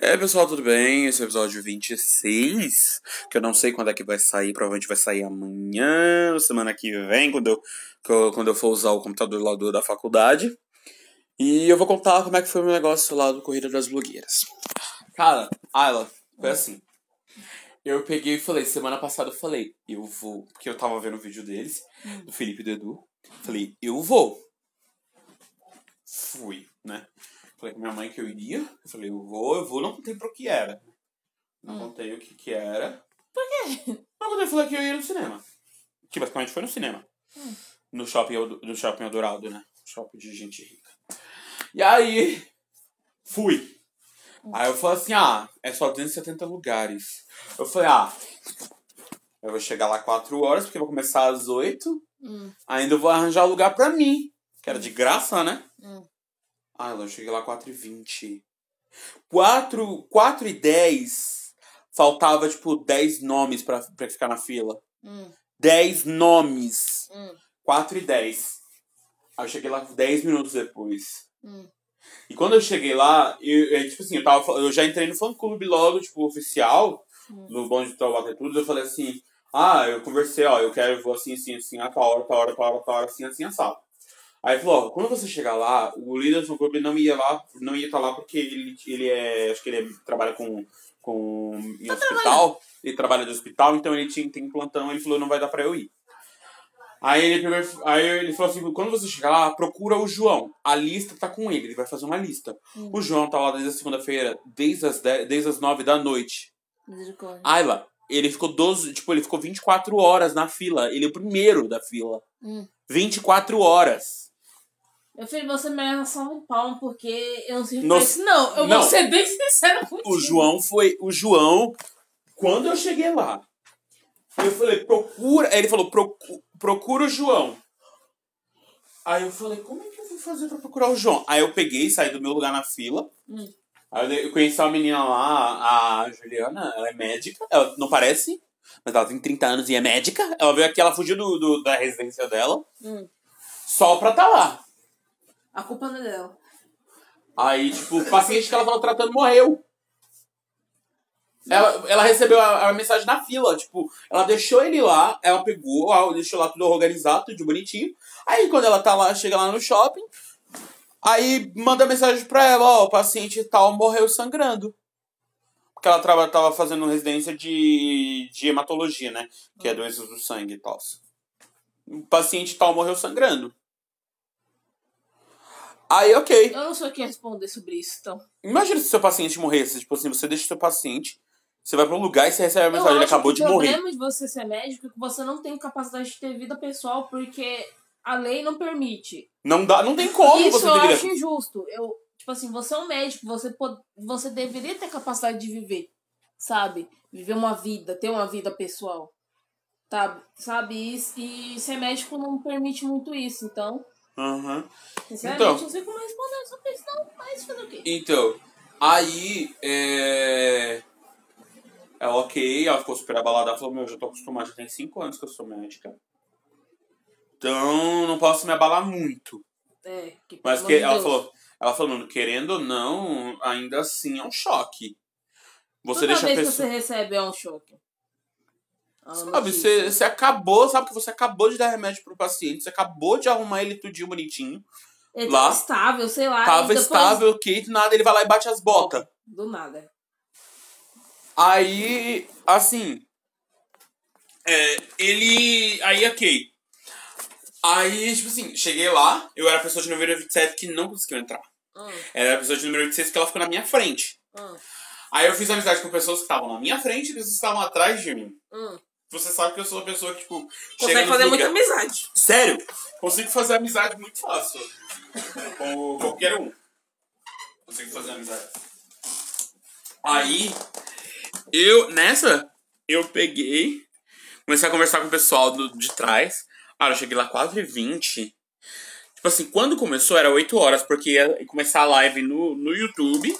Aí, pessoal, tudo bem? Esse é o episódio 26, que eu não sei quando é que vai sair, provavelmente vai sair amanhã, semana que vem, quando eu, quando eu for usar o computador lá do, da faculdade. E eu vou contar como é que foi o meu negócio lá do Corrida das Blogueiras. Cara, Ayla, foi assim. Eu peguei e falei, semana passada eu falei, eu vou, porque eu tava vendo o vídeo deles, do Felipe e do Edu. Falei, eu vou. Fui, né? Falei com minha mãe que eu iria. Eu falei, eu vou, eu vou, não contei pro que era. Não Hum. contei o que que era. Por quê? Não contei, falei que eu ia no cinema. Que basicamente foi no cinema. Hum. No shopping, no shopping Eldorado, né? Shopping de gente rica. E aí, fui. Aí eu falei assim, ah, é só 270 lugares. Eu falei, ah, eu vou chegar lá 4 horas, porque eu vou começar às 8. Hum, Ainda vou arranjar lugar pra mim. Que era de graça, né? hum. Ah, eu cheguei lá 4 e 20. 4, 4 e 10. Faltava, tipo, 10 nomes pra, pra ficar na fila. Hum, 10 nomes. hum, 4 e 10. Aí eu cheguei lá 10 minutos depois. hum. E quando eu cheguei lá, eu, eu, tipo assim, eu, tava, eu já entrei no fã clube logo, tipo, oficial, Hum. no bonde de Taubaté tudo, eu falei assim, ah, eu conversei, ó, eu quero, eu vou assim, assim, assim, a tal hora, tal hora, tal hora, tal hora, assim, assim, assado. Aí ele falou, ó, quando você chegar lá, o líder do fã clube não ia lá, não ia estar lá porque ele, ele é, acho que ele é- trabalha com, com, em hospital, ele trabalha de hospital, então ele tinha, tem plantão, ele falou, não vai dar pra eu ir. Aí ele, pegou, aí ele falou assim, quando você chegar lá, procura o João. A lista tá com ele, ele vai fazer uma lista. Hum. O João tá lá desde a segunda-feira, desde as, 10, desde as 9 da noite. Ayla, ele ficou 12, tipo, ele ficou 24 horas na fila. Ele é o primeiro da fila. Hum. 24 horas. Meu filho, você merece só um palmo, porque eu não sirvo pra isso, não. Eu não. vou ser bem sincera contigo. O João foi. O João, quando eu cheguei lá, eu falei, procura. Aí ele falou, "Procu- procura o João. Aí eu falei, como é que eu vou fazer pra procurar o João? Aí eu peguei, saí do meu lugar na fila. Hum. Aí eu conheci uma menina lá, a Juliana, ela é médica. Ela não parece, mas ela tem 30 anos e é médica. Ela veio aqui, ela fugiu do, do- da residência dela, Hum. só pra tá lá. A culpa não é dela. Aí, tipo, o paciente que ela tava tratando morreu. Ela, ela recebeu a, a mensagem na fila, tipo, ela deixou ele lá, ela pegou, ela deixou lá tudo organizado, tudo bonitinho. Aí quando ela tá lá, chega lá no shopping, aí manda mensagem pra ela, ó, o paciente tal morreu sangrando. Porque ela traba, tava fazendo residência de, de hematologia, né? Que é doenças do sangue e tal. O paciente tal morreu sangrando. Aí, ok. Eu não sou quem responder sobre isso, então. Imagina se seu paciente morresse. Tipo assim, você deixa o seu paciente, você vai pra um lugar e você recebe a mensagem, ele acabou que de o morrer. problema de você ser médico é que você não tem capacidade de ter vida pessoal, porque a lei não permite. Não dá, não tem como Isso você eu deveria. acho injusto. Eu, tipo assim, você é um médico, você, pod- você deveria ter capacidade de viver, sabe? Viver uma vida, ter uma vida pessoal. Tá, sabe? E, e ser médico não permite muito isso, então. Aham. Sinceramente, Então. não sei como responder sobre isso, não. Mas fazer o quê? Então, aí, é... Ela, ok, ela ficou super abalada. Ela falou, meu, eu já tô acostumada, já tem 5 anos que eu sou médica. Então, não posso me abalar muito. É, que, Mas que ela Deus. falou, ela falou, querendo ou não, ainda assim é um choque. Você Toda deixa a vez que pessoa... você recebe é um choque. Uma Sabe, você, você acabou, sabe que você acabou de dar remédio pro paciente, você acabou de arrumar ele tudinho bonitinho. Ele lá, tava estável, sei lá. Tava depois- estável, ok, do nada ele vai lá e bate as botas. Do nada. Aí, assim. É, ele. Aí, ok. Aí, tipo assim, cheguei lá, eu era a pessoa de número 27 que não conseguiu entrar. Hum, Era a pessoa de número 26 que ela ficou na minha frente. hum, Aí eu fiz amizade com pessoas que estavam na minha frente e pessoas que estavam atrás de mim. hum. Você sabe que eu sou uma pessoa que, tipo. Consegue fazer muita amizade. Sério? Consigo fazer amizade muito fácil. Com qualquer um. Consigo fazer amizade. Aí, eu, nessa, eu peguei, comecei a conversar com o pessoal do, de trás. Ah, eu cheguei lá 4h20. Tipo assim, quando começou era 8 horas, porque ia começar a live no, no YouTube.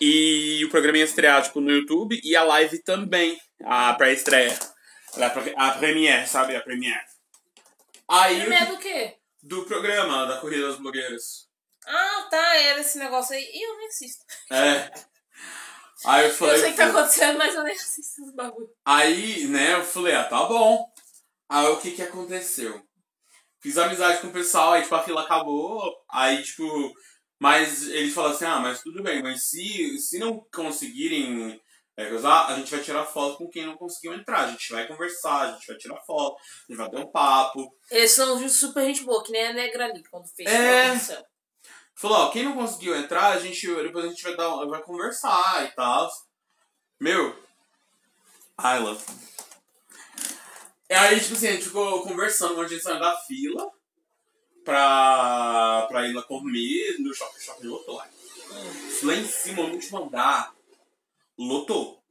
E o programa ia estrear, tipo, no YouTube e a live também, a pré-estreia. A pre- A premiere, sabe? A premiere. Aí, É medo do quê? do programa da Corrida das Blogueiras. Ah, tá, era esse negócio aí. E eu nem assisto. É. Aí eu falei. eu sei o que tá acontecendo, mas eu nem assisto os bagulho. Aí, né, eu falei, ah, tá bom. Aí o que que aconteceu? Fiz amizade com o pessoal, aí tipo, a fila acabou, aí tipo. Mas eles falaram assim, ah, mas tudo bem, mas se, se não conseguirem é, usar, a gente vai tirar foto com quem não conseguiu entrar. A gente vai conversar, a gente vai tirar foto, a gente vai ter um papo. Eles são super gente boa, que nem a Negra ali, quando fez É. céu. Falou, ó, quem não conseguiu entrar, a gente, depois a gente vai, dar, vai conversar e tal. Meu, Ayla. E aí, tipo assim, a gente ficou conversando quando a gente saiu da fila pra, pra ir lá comer no shopping, shopping lotou lá. Lá em cima, no último andar, lotou.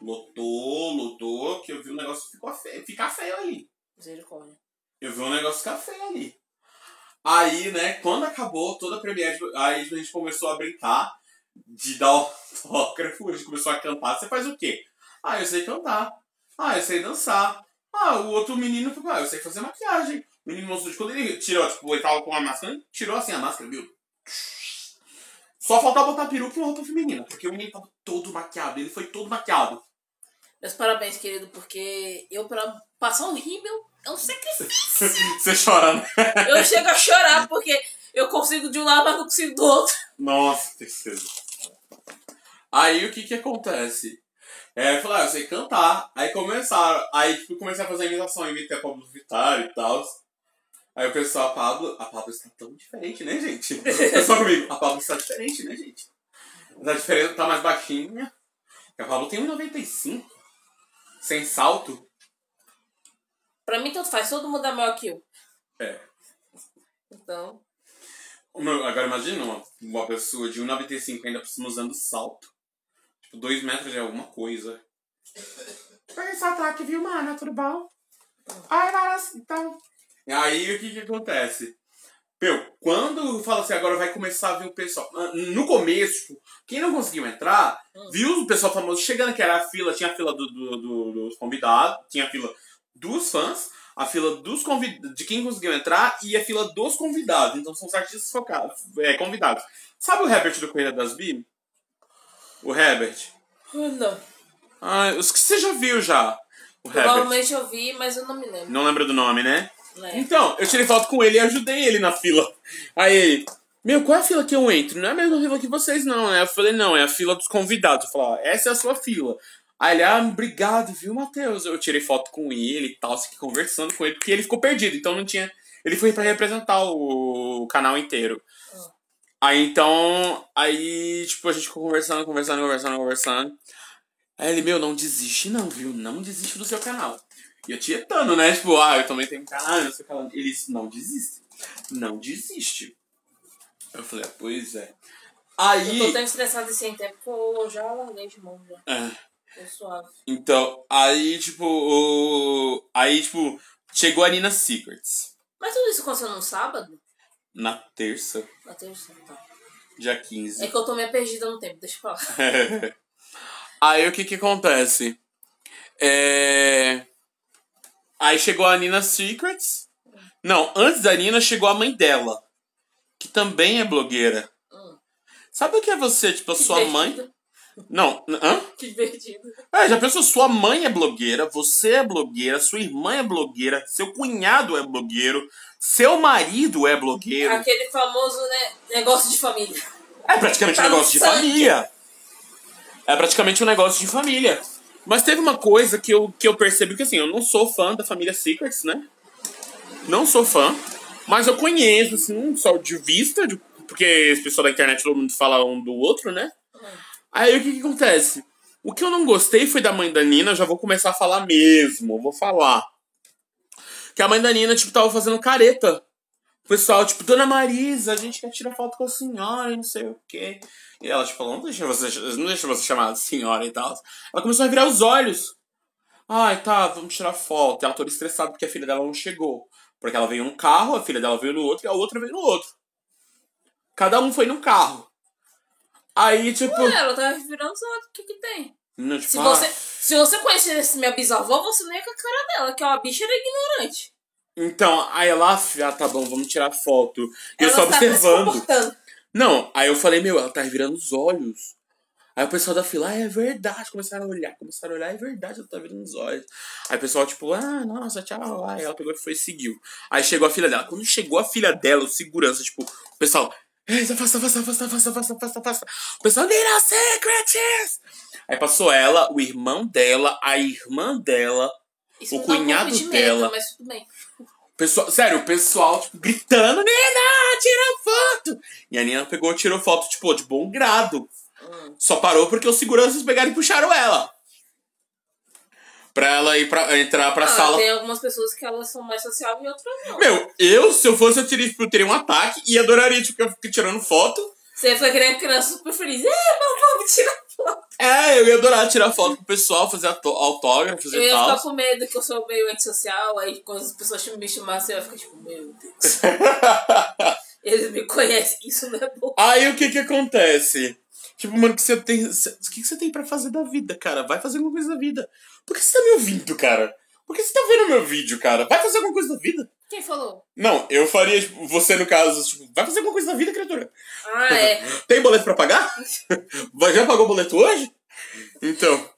Lotou, lotou, que eu vi o negócio ficou feio, ficar feio ali. Misericórdia. Eu vi um negócio ficar feio ali. Aí, né, quando acabou toda a premiere, aí a gente começou a brincar de dar autógrafo, a gente começou a cantar. Você faz o quê? Ah, eu sei cantar. Ah, eu sei dançar. Ah, o outro menino falou, ah, eu sei fazer maquiagem. O menino mostrou de quando ele tirou, tipo, ele tava com a máscara, ele tirou assim a máscara, viu? Só faltava botar peruca e uma roupa feminina, porque o menino tava todo maquiado, ele foi todo maquiado. Meus parabéns, querido, porque eu, pra passar um rímel, é um sacrifício. Você chorando. Eu chego a chorar porque eu consigo de um lado, mas não consigo do outro. Nossa, tristeza. Aí o que que acontece? É, eu falei, ah, eu sei cantar. Aí começaram, aí tipo, comecei a fazer a imitação, imitei a Pablo Vittar e tal. Aí o pessoal, a Pablo, a Pablo está tão diferente, né, gente? Pessoal comigo, a Pablo está diferente, né, gente? Tá diferente, tá mais baixinha. A Pablo tem 1,95. Sem salto. Pra mim, tanto faz, todo mundo é maior que eu. É. Então, Agora imagina uma, uma pessoa de 1,95 ainda por cima usando salto. Tipo, 2 metros de alguma coisa. Peguei seu ataque, viu, mano? Tudo bom? Ai, Varas, então. Aí o que que acontece? Meu, quando fala assim, agora vai começar a vir o pessoal. ah, No começo, tipo, quem não conseguiu entrar, Hum. viu o pessoal famoso chegando, que era a fila, tinha a fila do, do- do- dos convidados, tinha a fila dos fãs, a fila dos convid... de quem conseguiu entrar e a fila dos convidados. Então são os artistas focados, é, convidados. Sabe o Herbert do Correia das Bi? O Herbert. não. Ah, os que você já viu já. O Herbert. Provavelmente eu vi, mas eu não me lembro. Não lembra do nome, né? Né? Então, eu tirei foto com ele e ajudei ele na fila. Aí ele, meu, qual é a fila que eu entro? Não é a mesma fila que vocês, não, né? Eu falei, não, é a fila dos convidados. Eu falei, ó, essa é a sua fila. Aí ele, ah, obrigado, viu, Matheus? Eu tirei foto com ele e tal, fiquei conversando com ele, porque ele ficou perdido, então não tinha. Ele foi pra representar o canal inteiro. Aí então, aí, tipo, a gente ficou conversando, conversando, conversando, conversando. Aí ele, meu, não desiste não, viu? Não desiste do seu canal. E eu tietando, né? Tipo, ah, eu também tenho canal, não sei o que lá. Ele disse, não desiste. Não desiste. Eu falei, ah, pois é. Aí. Eu tô tão estressada sem tempo que eu já larguei de mão já. É. Tô suave. Então, aí, tipo, o... aí, tipo, chegou a Nina Secrets. Mas tudo isso aconteceu no sábado? Na terça, Na terça, tá. dia 15. É que eu tô meio perdida no tempo, deixa eu falar. aí o que que acontece? É... Aí chegou a Nina Secrets. Não, antes da Nina chegou a mãe dela. Que também é blogueira. Hum. Sabe o que é você, tipo, a Que sua mãe... Não, hã? Que divertido. É, já pensou, sua mãe é blogueira, você é blogueira, sua irmã é blogueira, seu cunhado é blogueiro, seu marido é blogueiro. Aquele famoso né, negócio de família. É praticamente um Tá no negócio de sangue. família. É praticamente um negócio de família. Mas teve uma coisa que eu, que eu percebi que assim, eu não sou fã da família Secrets, né? Não sou fã. Mas eu conheço, assim, só de vista, de- porque as pessoas da internet todo mundo fala um do outro, né? Aí o que, que acontece? O que eu não gostei foi da mãe da Nina, já vou começar a falar mesmo, vou falar. Que a mãe da Nina, tipo, tava fazendo careta. O pessoal, tipo, Dona Marisa, a gente quer tirar foto com a senhora e não sei o quê. E ela, tipo, não deixa você, não deixa você chamar de senhora e tal. Ela começou a virar os olhos. Ai, tá, vamos tirar foto. E ela toda estressada porque a filha dela não chegou. Porque ela veio num carro, a filha dela veio no outro e a outra veio no outro. Cada um foi num carro. Aí, tipo. Ué, ela tava virando os olhos, o que que tem? não, tipo Se ah, você, se você conhecesse minha bisavó, você não ia com a cara dela, que é uma bicha era ignorante. Então, aí ela, ah, tá bom, vamos tirar foto. E eu só se observando. Não, aí eu falei, meu, ela tá revirando os olhos. Aí o pessoal da fila, ah, é verdade. Começaram a olhar, começaram a olhar, é verdade, ela tá virando os olhos. Aí o pessoal, tipo, ah, nossa, tchau. Aí ela pegou e foi e seguiu. Aí chegou a filha dela. Quando chegou a filha dela, o segurança, tipo, o pessoal, afasta, afasta, afasta, afasta, afasta, afasta, afasta. O pessoal, Little Secrets! Aí passou ela, o irmão dela, a irmã dela, Isso o um cunhado de dela. Medo, mas tudo bem. Pessoal, sério, o pessoal, tipo, gritando, Nina, tira foto! E a Nina pegou e tirou foto, tipo, de bom grado. Hum. Só parou porque os seguranças pegaram e puxaram ela. Pra ela ir pra, entrar pra Ah, sala. Tem algumas pessoas que elas são mais sociáveis e outras não. Meu, eu, se eu fosse, eu teria, tipo, eu teria um ataque e adoraria, tipo, ficar tirando foto. Você foi criança, criança super feliz. É, vamos tirar foto. É, eu ia adorar tirar foto com o pessoal, fazer autógrafos Eu e ia tal. ficar com medo que eu sou meio antissocial, aí quando as pessoas me chamassem, eu ia ficar tipo, meu Deus. Eles me conhecem, isso não é bom. Aí o que que acontece? Tipo, mano, o que você tem. cê- O que que você tem pra fazer da vida, cara? Vai fazer alguma coisa da vida. Por que você tá me ouvindo, cara? Por que você tá vendo meu vídeo, cara? Vai fazer alguma coisa da vida. Quem falou? Não, eu faria, tipo, você no caso, tipo, vai fazer alguma coisa da vida, criatura. Ah, é. Tem boleto pra pagar? Já pagou o boleto hoje? Então.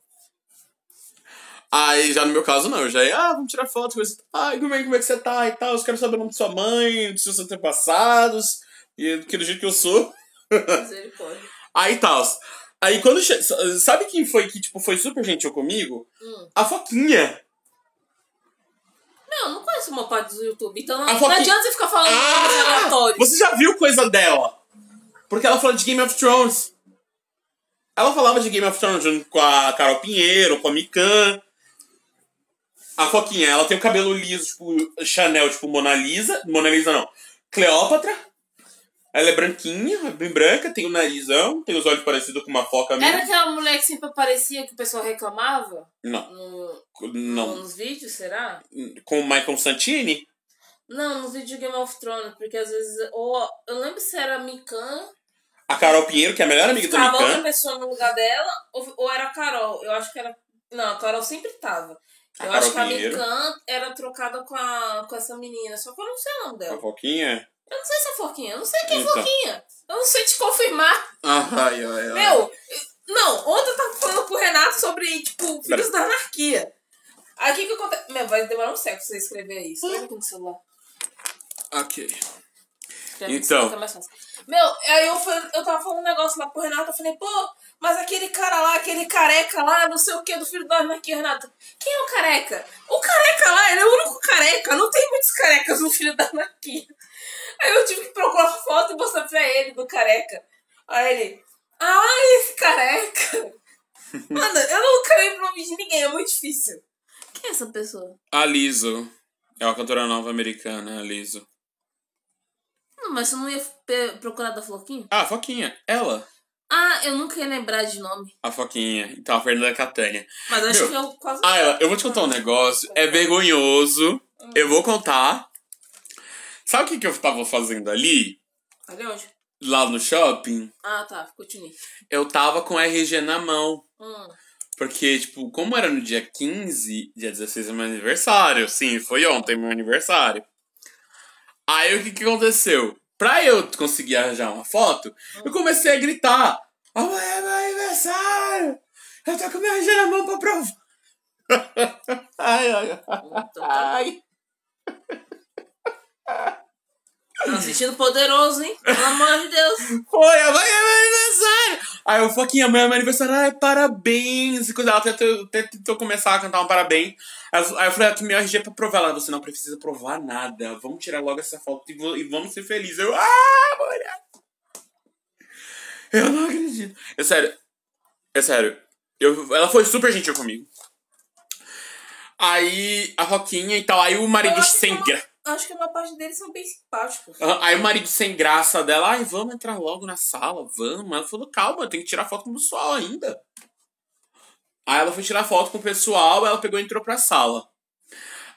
Aí, já no meu caso, não. Eu já ia, ah, vamos tirar foto. Coisa, Ai, como é, como é que você tá e tal? Eu quero saber o nome de sua mãe, dos seus antepassados, e que do jeito que eu sou. Misericórdia. Aí tal. Aí quando. Sabe quem foi que, tipo, foi super gentil comigo? Hum. A Foquinha. Não, eu não conheço uma parte do YouTube, então não, não adianta você ficar falando de Ah! aleatórias. Você já viu coisa dela? Porque ela fala de Game of Thrones. Ela falava de Game of Thrones junto com a Carol Pinheiro, com a Mikan. A Foquinha, ela tem o cabelo liso, tipo, Chanel, tipo, Mona Lisa. Mona Lisa não. Cleópatra. Ela é branquinha, bem branca, tem o narizão, tem os olhos parecidos com uma foca mesmo. Era aquela mulher que sempre aparecia que o pessoal reclamava Não, no, não. nos vídeos, será? Com o Michael Santini? Não, nos vídeos de Game of Thrones, porque às vezes. Ou, eu lembro se era a Mikan, A Carol Pinheiro, que é a melhor amiga da ficava outra Mikan. pessoa no lugar dela, ou, ou era a Carol. Eu acho que era. Não, a Carol sempre tava. A Eu Carol acho que a Pinheiro. Mikan era trocada com, a, com essa menina, só que eu não sei o nome A dela. Foquinha? Eu não sei se é Forquinha, eu não sei quem é Então. Forquinha. Eu não sei te confirmar. Ai, ai, ai. Meu, não, ontem eu tava falando com o Renato sobre, tipo, filhos da anarquia. Aí o que acontece? Meu, vai demorar um século pra você escrever isso. Olha aqui no celular. Ok. Escreve Então. Meu, aí eu, fui, eu tava falando um negócio lá pro Renato, eu falei, pô, mas aquele cara lá, aquele careca lá, não sei o que, do filho da anarquia, Renato. Quem é o careca? O careca lá, ele é o único careca, não tem muitos carecas no filho da anarquia. Aí eu tive que procurar foto e mostrar pra ele do careca. Aí ele, ah, esse careca. Mano, eu nunca lembro o nome de ninguém, é muito difícil. Quem é essa pessoa? A Lizzo. É uma cantora nova americana, a Lizzo. Não, mas você não ia procurar da Floquinha? Ah, a Foquinha. Ela. Ah, eu nunca ia lembrar de nome. A Foquinha. Então, a Fernanda Catânia. Mas acho Meu, que eu quase. Ah, ela, eu vou te contar um negócio. É vergonhoso. Eu vou contar. Sabe o que, que eu tava fazendo ali? Ali onde? Lá no shopping? Ah, tá. Continue. Eu tava com RG na mão. Hum. Porque, tipo, como era no dia 15, dia 16 é meu aniversário. Sim, foi ontem meu aniversário. Aí o que que aconteceu? Pra eu conseguir arranjar uma foto, eu comecei a gritar. Amanhã é meu aniversário! Eu tô com minha RG na mão pra provar. ai, ai, ai. Então, tá. ai. Tá sentindo poderoso, hein? Pelo amor de Deus. Foi, amanhã é meu aniversário! Aí eu falei, amanhã é meu aniversário, ai, parabéns! E coisa, ela até, até tentou começar a cantar um parabéns. Aí eu, aí eu falei, ah, tu me RG pra provar. Ela, você não precisa provar nada. Vamos tirar logo essa foto e, e vamos ser felizes. Eu, ah, mulher! Eu não acredito. É sério. É sério. Eu, ela foi super gentil comigo. Aí a Roquinha e tal. Aí o marido sem graça. Acho que uma parte deles são bem simpáticos. Aí o marido sem graça dela, ai, vamos entrar logo na sala, vamos. Ela falou, calma, eu tenho que tirar foto com o pessoal ainda. Aí ela foi tirar foto com o pessoal, ela pegou e entrou pra sala.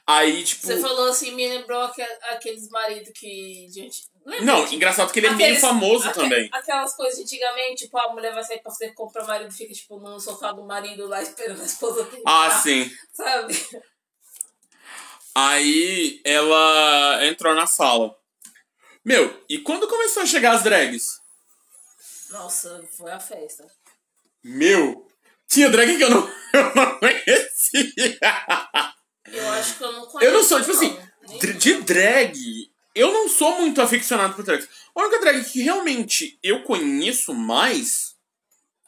Aí, tipo. Você falou assim, me lembrou aque- aqueles maridos que. Gente, lembra? Não, engraçado que ele é meio Aqueles- famoso aque- também. Aquelas coisas de antigamente, tipo, a mulher vai sair pra fazer compra, o marido fica, tipo, no sofá do marido lá esperando a esposa terminar, Ah, sim. Sabe? Aí ela entrou na sala. Meu, e quando começou a chegar as drags? Nossa, foi a festa. Meu, tinha drag que eu não, eu não conhecia. Eu acho que eu não conheço. Eu não sou, tipo assim, de drag, eu não sou muito aficionado por drag. A única drag que realmente eu conheço mais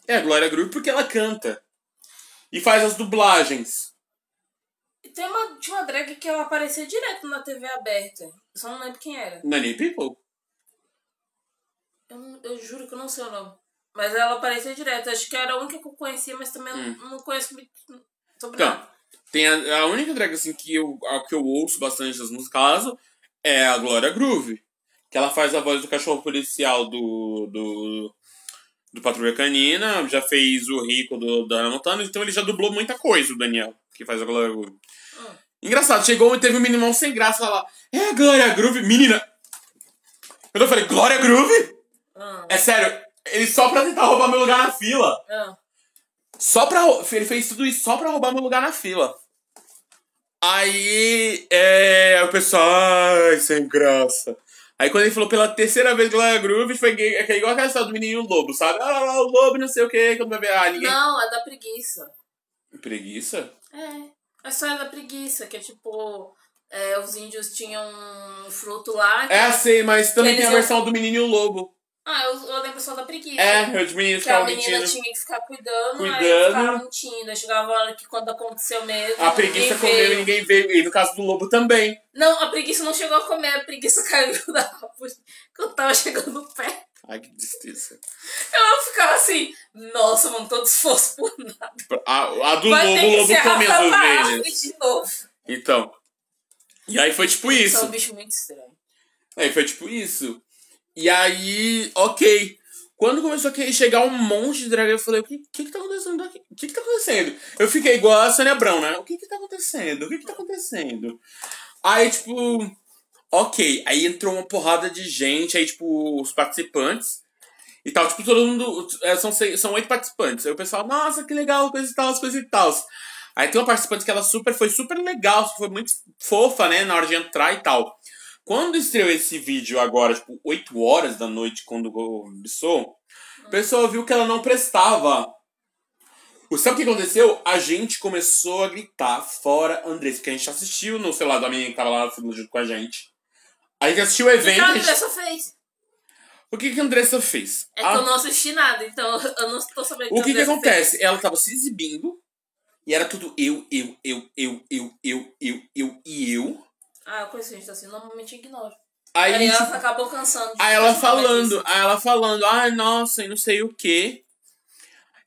é a Glória Groove porque ela canta. E faz as dublagens. Tem uma, tinha uma drag que ela aparecia direto na TV aberta. Eu só não lembro quem era. Nani People? Eu, não- eu juro que eu não sei o nome. Mas ela aparecia direto. Acho que era a única que eu conhecia, mas também Hum. não, não conheço muito sobre Então, tem a, a única drag assim que eu, a que eu ouço bastante das músicas caso é a Glória Groove. Que ela faz a voz do cachorro policial do. do. do Patrulha Canina, já fez o Rico do, da Hannah Montana, então ele já dublou muita coisa, o Daniel, que faz a Glória Groove. Engraçado, chegou e teve um meninão sem graça lá. É a Glória Groove? Menina! Eu falei, Glória Groove? Ah, É sério, ele só pra tentar roubar meu lugar na fila. ah. Só pra. Ele fez tudo isso só pra roubar meu lugar na fila. Aí. É. O pessoal. Ai, sem graça. Aí quando ele falou pela terceira vez Glória Groove, foi gay- é é igual aquela história do menininho lobo, sabe? Ah, lá, o lobo, não sei o que, quando vai ver. Ah, ninguém. Não, é da preguiça. Preguiça? É. A história da preguiça, que é tipo. é, os índios tinham um fruto lá. É, sei, mas também tem a iam- versão do menininho lobo. Ah, eu, eu lembro só da preguiça. É, os meninos Que a ficavam menina mentindo. tinha que ficar cuidando, Cuidando. aí ficava mentindo. Aí chegava a hora que quando aconteceu mesmo. A preguiça comeu veio. e ninguém veio. E no caso do lobo também. Não, a preguiça não chegou a comer, a preguiça caiu da árvore quando tava chegando perto. Ai, que tristeza. Ela ficava assim, nossa, mano, todo esforço por nada. A, a do Vai lobo, o lobo comeu as arrastar pra ovelhas. árvore de novo. Então. E aí foi tipo isso. Isso é um bicho muito estranho. Aí foi tipo isso. E aí, ok. Quando começou a chegar um monte de drag, eu falei, o que, que que tá acontecendo aqui? O que que tá acontecendo? Eu fiquei igual a Sônia Abrão, né? O que que tá acontecendo? O que que tá acontecendo? Aí, tipo, ok. Aí entrou uma porrada de gente, aí, tipo, os participantes. E tal, tipo, todo mundo. é, São, seis, são oito participantes. Aí o pessoal, nossa, que legal, coisa e tal, coisa e tal. Aí tem uma participante que ela super, foi super legal, foi muito fofa, né, na hora de entrar e tal. Quando estreou esse vídeo agora, tipo, 8 horas da noite, quando começou, o pessoal viu que ela não prestava. Sabe o que aconteceu? A gente começou a gritar fora Andressa, porque a gente assistiu no celular da menina que tava lá junto com a gente. A gente assistiu o O que evento. a a gente- Andressa fez? O que, que a Andressa fez? É que A- eu não assisti nada, então eu não tô sabendo O que que a Andressa acontece? Ela tava se exibindo e era tudo eu, eu, eu, eu, eu, eu, eu, eu e eu. fez. Ah, eu conheço gente assim, normalmente ignoro. Aí, Aí, ela acabou cansando. Aí ela falando, aí ela falando, ai, nossa, e não sei o quê.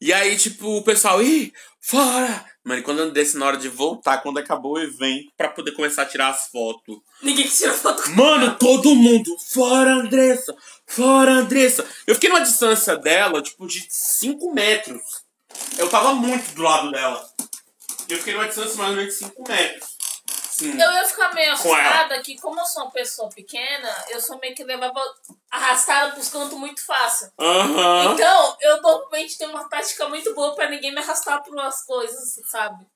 E aí, tipo, o pessoal, ih, fora! Mano, e quando a Andressa, na hora de voltar, quando acabou o evento, pra poder começar a tirar as fotos. Ninguém tira foto Mano, todo mundo, fora Andressa, fora Andressa. Eu fiquei numa distância dela, tipo, de 5 metros. Eu tava muito do lado dela. Eu fiquei numa distância mais ou menos de 5 metros. Sim. Eu ia ficar meio assustada que, como eu sou uma pessoa pequena, eu sou meio que levava arrastada pros cantos muito fácil. Aham. Então, eu normalmente tenho uma tática muito boa pra ninguém me arrastar pras coisas, sabe?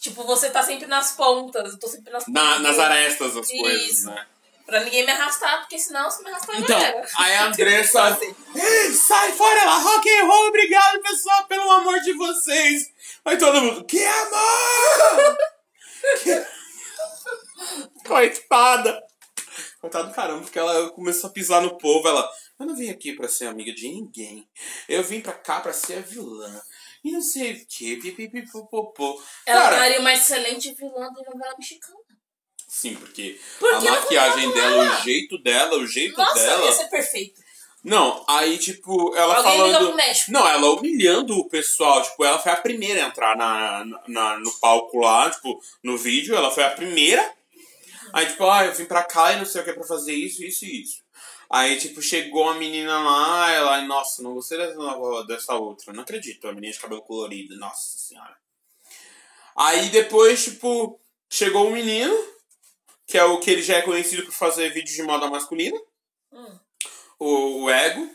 Tipo, você tá sempre nas pontas, eu tô sempre nas pontas. Na- nas arestas coisas, Isso. né? Pra ninguém me arrastar, porque senão se me arrastar Então, já era. aí a Andressa. Assim. "Ei, Sai fora lá, rock and roll, obrigado pessoal pelo amor de vocês. Aí todo mundo, que amor! Que- Coitada! Coitada do caramba, porque ela começou a pisar no povo. Ela, eu não vim aqui pra ser amiga de ninguém. Eu vim pra cá pra ser a vilã. E não sei o que, pipipipopopô. Ela Cara, uma excelente vilã de novela mexicana. sim, porque Por a maquiagem dela, ela? o jeito dela, o jeito Nossa, dela. ia ser perfeito. Não, aí, tipo, ela Alguém falando. Não, ela humilhando o pessoal. Tipo, ela foi a primeira a entrar na, na, no palco lá, tipo, no vídeo. Ela foi a primeira. Aí, tipo, ah, eu vim pra cá e não sei o que pra fazer isso, isso e isso. Aí, tipo, chegou uma menina lá, ela, nossa, não gostei dessa, dessa outra. Não acredito, a menina de cabelo colorido, nossa senhora. Aí depois, tipo, chegou um menino, que é o que ele já é conhecido por fazer vídeos de moda masculina Hum. o, o ego.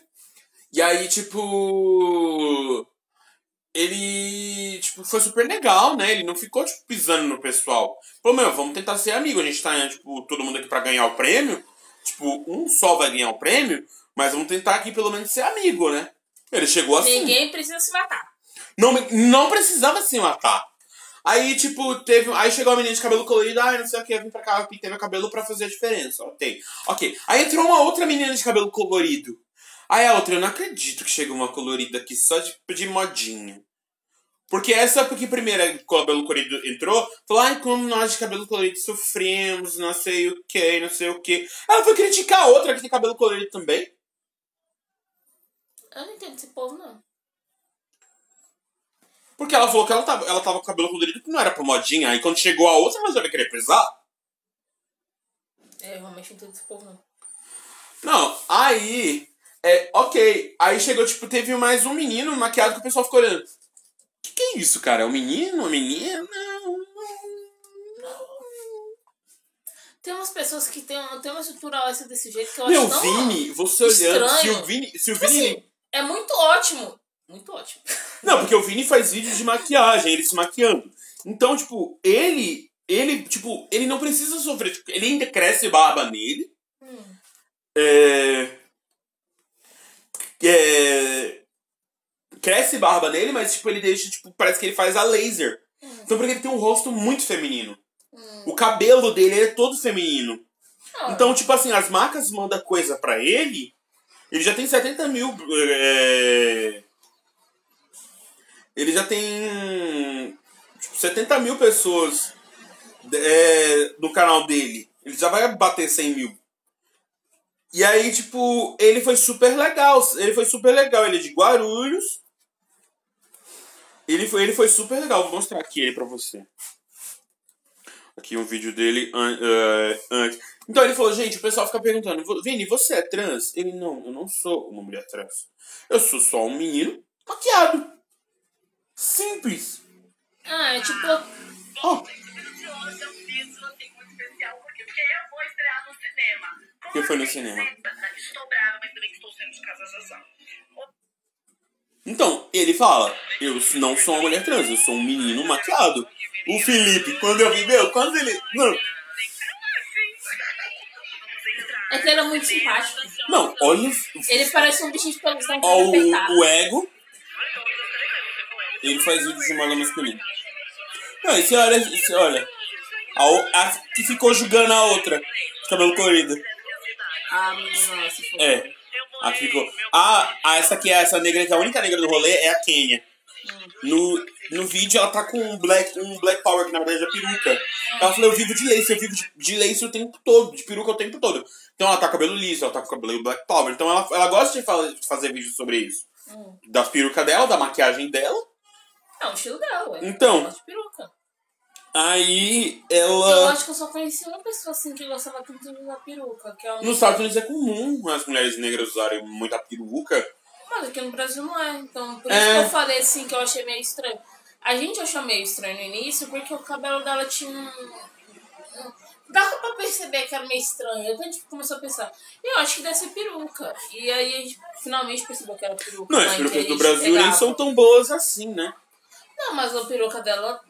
E aí, tipo. Ele, tipo, foi super legal, né? Ele não ficou, tipo, pisando no pessoal. Falou, meu, vamos tentar ser amigo. A gente tá, tipo, todo mundo aqui pra ganhar o prêmio. Tipo, um só vai ganhar o prêmio. Mas vamos tentar aqui pelo menos ser amigo, né? Ele chegou assim. Ninguém precisa se matar. Não, não precisava se matar. Aí, tipo, teve. Aí chegou a menina de cabelo colorido, ai, não sei o que, eu vim pra cá, eu pintei meu cabelo pra fazer a diferença. Ok. Ok. Aí entrou uma outra menina de cabelo colorido. Aí a outra, eu não acredito que chegou uma colorida aqui só de, de modinha. Porque essa, porque primeiro o cabelo colorido entrou, falou, ai, como nós de cabelo colorido sofremos, não sei o que, não sei o que. Ela foi criticar a outra que tem cabelo colorido também. Eu não entendo esse povo, não. Porque ela falou que ela tava, ela tava com cabelo colorido que não era pra modinha. Aí quando chegou a outra, mas ela querer pesar. É, eu realmente não entendo esse povo, não. Não, aí. É, ok. Aí chegou, tipo, teve mais um menino maquiado que o pessoal ficou olhando. Que que é isso, cara? É um menino? Uma menina? Tem umas pessoas que tem, tem uma estrutura óssea desse jeito que eu Meu, acho tão... Vini, você olhando. Se estranho. o Vini. Se o Tipo Vini. assim, é muito ótimo. Muito ótimo. Não, porque o Vini faz vídeos de maquiagem, ele se maquiando. Então, tipo, ele. Ele, tipo, ele não precisa sofrer. Tipo, ele ainda cresce barba nele. Hum. É. É. Cresce barba nele, mas, tipo, ele deixa, tipo, parece que ele faz a laser. Então, porque ele tem um rosto muito feminino. Hum. O cabelo dele é todo feminino. Ah, Então, tipo assim, as marcas mandam coisa pra ele. Ele já tem 70 mil. é, Ele já tem. Tipo, 70 mil pessoas é, no canal dele. Ele já vai bater 100 mil. E aí, tipo, ele foi super legal. Ele foi super legal. Ele é de Guarulhos. Ele foi, ele foi super legal. Vou mostrar aqui ele pra você. Aqui um vídeo dele an- eh, antes. Então ele falou, gente, o pessoal fica perguntando, "Vo- Vini, você é trans? Ele, não, eu não sou uma mulher trans. Eu sou só um menino maquiado. Simples. Ah, é tipo. Ó, Hoje eu fiz muito especial, porque porque eu vou estrear no cinema. Como Que foi no cinema? Estou brava, mas também estou sendo de casa Então, ele fala, eu não sou uma mulher trans, eu sou um menino maquiado. O Felipe, quando eu vi, meu, quando ele. Não, É que ele é muito simpático. não olha Ele parece um bichinho de pelúcia o, o ego. Ele faz vídeos de moda masculina. Não, e você olha, você olha. A, o- a que ficou julgando a outra. Cabelo colorido. Ah, menina, se for. É. A que ficou. Ah, ah, essa aqui é essa negra, que é a única negra do rolê é a Kenya. No, no vídeo ela tá com um black, um black power, que na verdade é peruca. Ela falou, eu vivo de lace, eu vivo de, de lace o tempo todo, de peruca o tempo todo. Então ela tá com cabelo liso, ela tá com cabelo black power. Então ela, ela gosta de, fa- de fazer vídeos sobre isso. Hum. Das perucas dela, da maquiagem dela. É o estilo dela, ué. Então. Ela de peruca. Aí Eu ela. acho que eu só conheci uma pessoa assim que gostava tanto de usar peruca, que é uma... Nos Estados Unidos é comum as mulheres negras usarem muita peruca. Mas aqui no Brasil não é, então por É. isso que eu falei assim que eu achei meio estranho. A gente achou meio estranho no início porque o cabelo dela tinha um. Dava pra perceber que era meio estranho. Então a gente começou a pensar, eu acho que deve ser peruca. E aí a gente finalmente percebeu que era peruca. Não, as perucas do Brasil nem são tão boas assim, né? Não, mas a peruca dela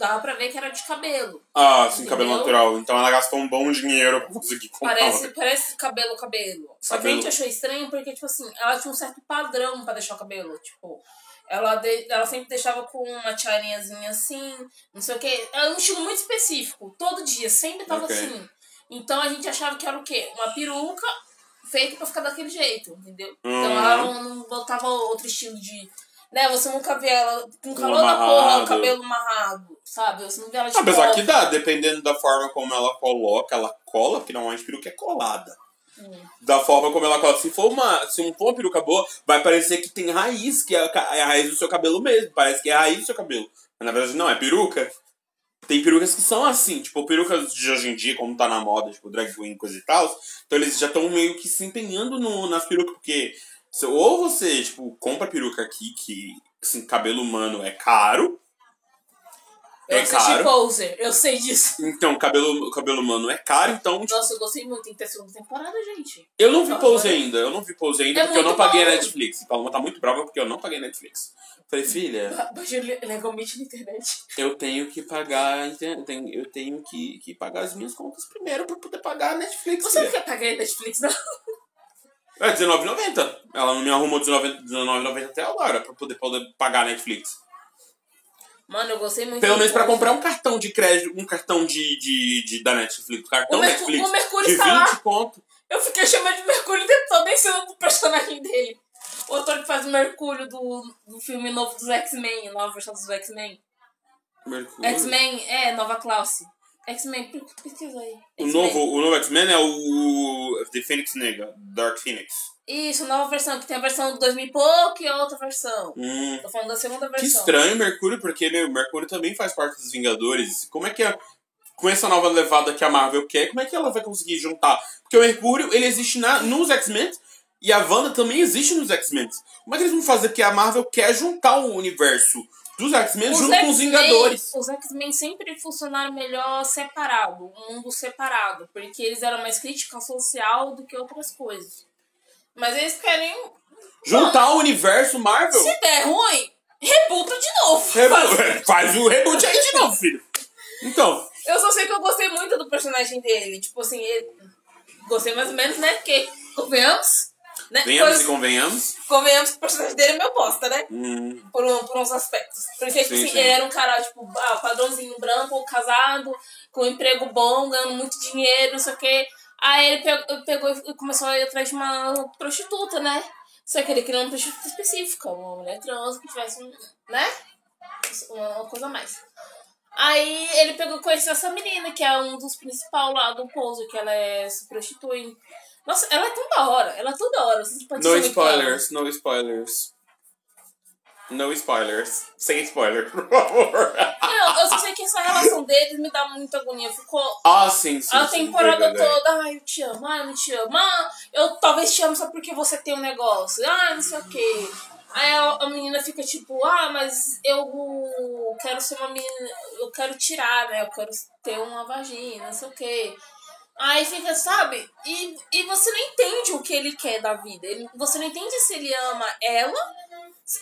dava pra ver que era de cabelo. Ah, sim, cabelo Entendeu? natural. Então ela gastou um bom dinheiro pra conseguir comprar. Parece, parece cabelo, cabelo. Só que a Cabelo. gente achou estranho porque, tipo assim, ela tinha um certo padrão pra deixar o cabelo. Tipo, ela, de- ela sempre deixava com uma tiarinhazinha assim, não sei o quê. Era um estilo muito específico. Todo dia, sempre tava Ok. assim. Então a gente achava que era o quê? Uma peruca feita pra ficar daquele jeito, entendeu? Então Uhum. ela não, não botava outro estilo de. Né, você nunca vê ela com calor da porra, o cabelo amarrado, sabe? Você não vê ela de Apesar coque. que dá, dependendo da forma como ela coloca, ela cola, porque normalmente peruca é colada. Hum. Da forma como ela cola. Se for uma, se não for uma peruca boa, vai parecer que tem raiz, que é a, é a raiz do seu cabelo mesmo. Parece que é a raiz do seu cabelo. Mas na verdade não, é peruca. Tem perucas que são assim, tipo, perucas de hoje em dia, como tá na moda, tipo, drag queen, coisa e tal. Então eles já estão meio que se empenhando no, nas perucas, porque ou você, tipo, compra peruca aqui, que assim, cabelo humano é caro. Eu É caro. Poser, eu sei disso. Então, cabelo, cabelo humano é caro, então. tipo, Nossa, eu gostei muito. Tem que ter segunda temporada, gente. eu não vi Não, Pose ainda, eu não vi Pose ainda É porque eu não paguei a. Netflix. Paloma tá muito brava porque eu não paguei a Netflix. Falei, filha, Baixei legalmente na internet. eu tenho que pagar. Eu tenho que, que pagar as minhas contas primeiro pra poder pagar a Netflix. Você não filha. quer pagar a Netflix, não? É R$19,90. Ela não me arrumou R$19,90 até agora pra poder, poder pagar a Netflix. Mano, eu gostei muito. Pelo menos pra comprar um cartão de crédito, um cartão de, de, de- da Netflix. Cartão O Netflix. o Mercúrio de está 20 lá. conto. Eu fiquei chamando de Mercúrio o tempo todo, nem sendo do personagem dele. O ator que faz o Mercúrio do, do filme novo dos X-Men, nova versão dos X-Men. Mercúrio. X-Men, é, nova classe. X-Men. O novo, o novo X-Men é o The Phoenix Negra, Dark Phoenix. Isso, nova versão, que tem a versão de 2000 e pouco e a outra versão. Hum. Tô falando da segunda Que versão. estranho, Mercúrio, porque meu, Mercúrio também faz parte dos Vingadores. Como é que é, com essa nova levada que a Marvel quer, como é que ela vai conseguir juntar? Porque o Mercúrio, ele existe na, nos X-Men e a Wanda também existe nos X-Men. Como é que eles vão fazer que a Marvel quer juntar o universo dos X-Men junto com os Vingadores? Os X-Men sempre funcionaram melhor separado, um mundo separado, porque eles eram mais crítica social do que outras coisas. Mas eles querem. Juntar o universo Marvel? Se der ruim, rebuta de novo. Rebo- Faz o reboot aí de novo, filho. Então, Eu só sei que eu gostei muito do personagem dele. Tipo assim, ele... gostei mais ou menos, né? Porque, convenhamos, né? venhamos e convenhamos. Convenhamos que o personagem dele é meu bosta, né? Hum, Por, um, por uns aspectos. Porque, Sim, assim, sim. ele era um cara, tipo, ah, padrãozinho branco, casado, com um emprego bom, ganhando muito dinheiro, não sei o quê. Aí ele pegou, pegou e começou a ir atrás de uma prostituta, né? Só que ele queria uma prostituta específica, uma mulher trans que tivesse, um, né? Uma, uma coisa a mais. Aí ele pegou e conheceu essa menina, que é um dos principais lá do pouso, que ela é, se prostitui. Nossa, ela é tão da hora, ela é tão da hora. Vocês podem no spoilers, no spoilers. No spoilers. Sem spoiler, por favor. Não, eu só sei que essa relação deles me dá muita agonia. Ficou Ah, sim, sim. a sim, temporada verdade. toda, ai, eu te amo, ai, eu não te amo. Ah, eu talvez te amo só porque você tem um negócio. Ah, não sei o quê. Aí a, a menina fica tipo, ah, mas eu quero ser uma menina, eu quero tirar, né? Eu quero ter uma vagina, não sei o quê. Aí fica, sabe? E, e você não entende o que ele quer da vida. Ele, você não entende se ele ama ela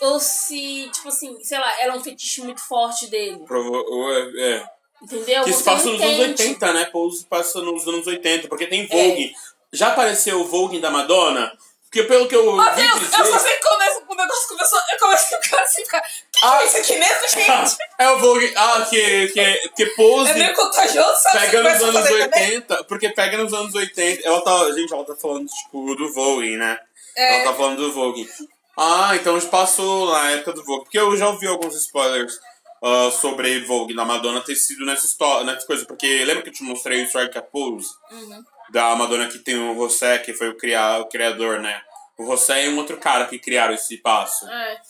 ou se, tipo assim, sei lá, ela é um fetiche muito forte dele. Provo- é, é. Entendeu? Que se passa nos anos entende. 80, né? Pose passa nos anos 80, porque É. tem Vogue. Já apareceu o Vogue da Madonna? Porque pelo que eu Meu vi Deus, dizer... eu só sei que quando o negócio começou, eu comecei a ficar assim, ficar. Que que Ah. é isso aqui mesmo, gente? é o Vogue... Ah, que, que, que Pose... É meio contagioso, sabe? Pega nos começa a anos fazer também. 80, porque pega nos anos 80. Ela tá. Gente, ela tá falando, tipo, do Vogue, né? É. Ela tá falando do Vogue. Ah, então já passou na época do Vogue. Porque eu já ouvi alguns spoilers ah, sobre Vogue da Madonna ter sido nessa história, nessa coisa. Porque lembra que eu te mostrei o Strike a Pose? Uhum. Da Madonna que tem o José, que foi o, cria, o criador, né? O José e um outro cara que criaram esse passo. É.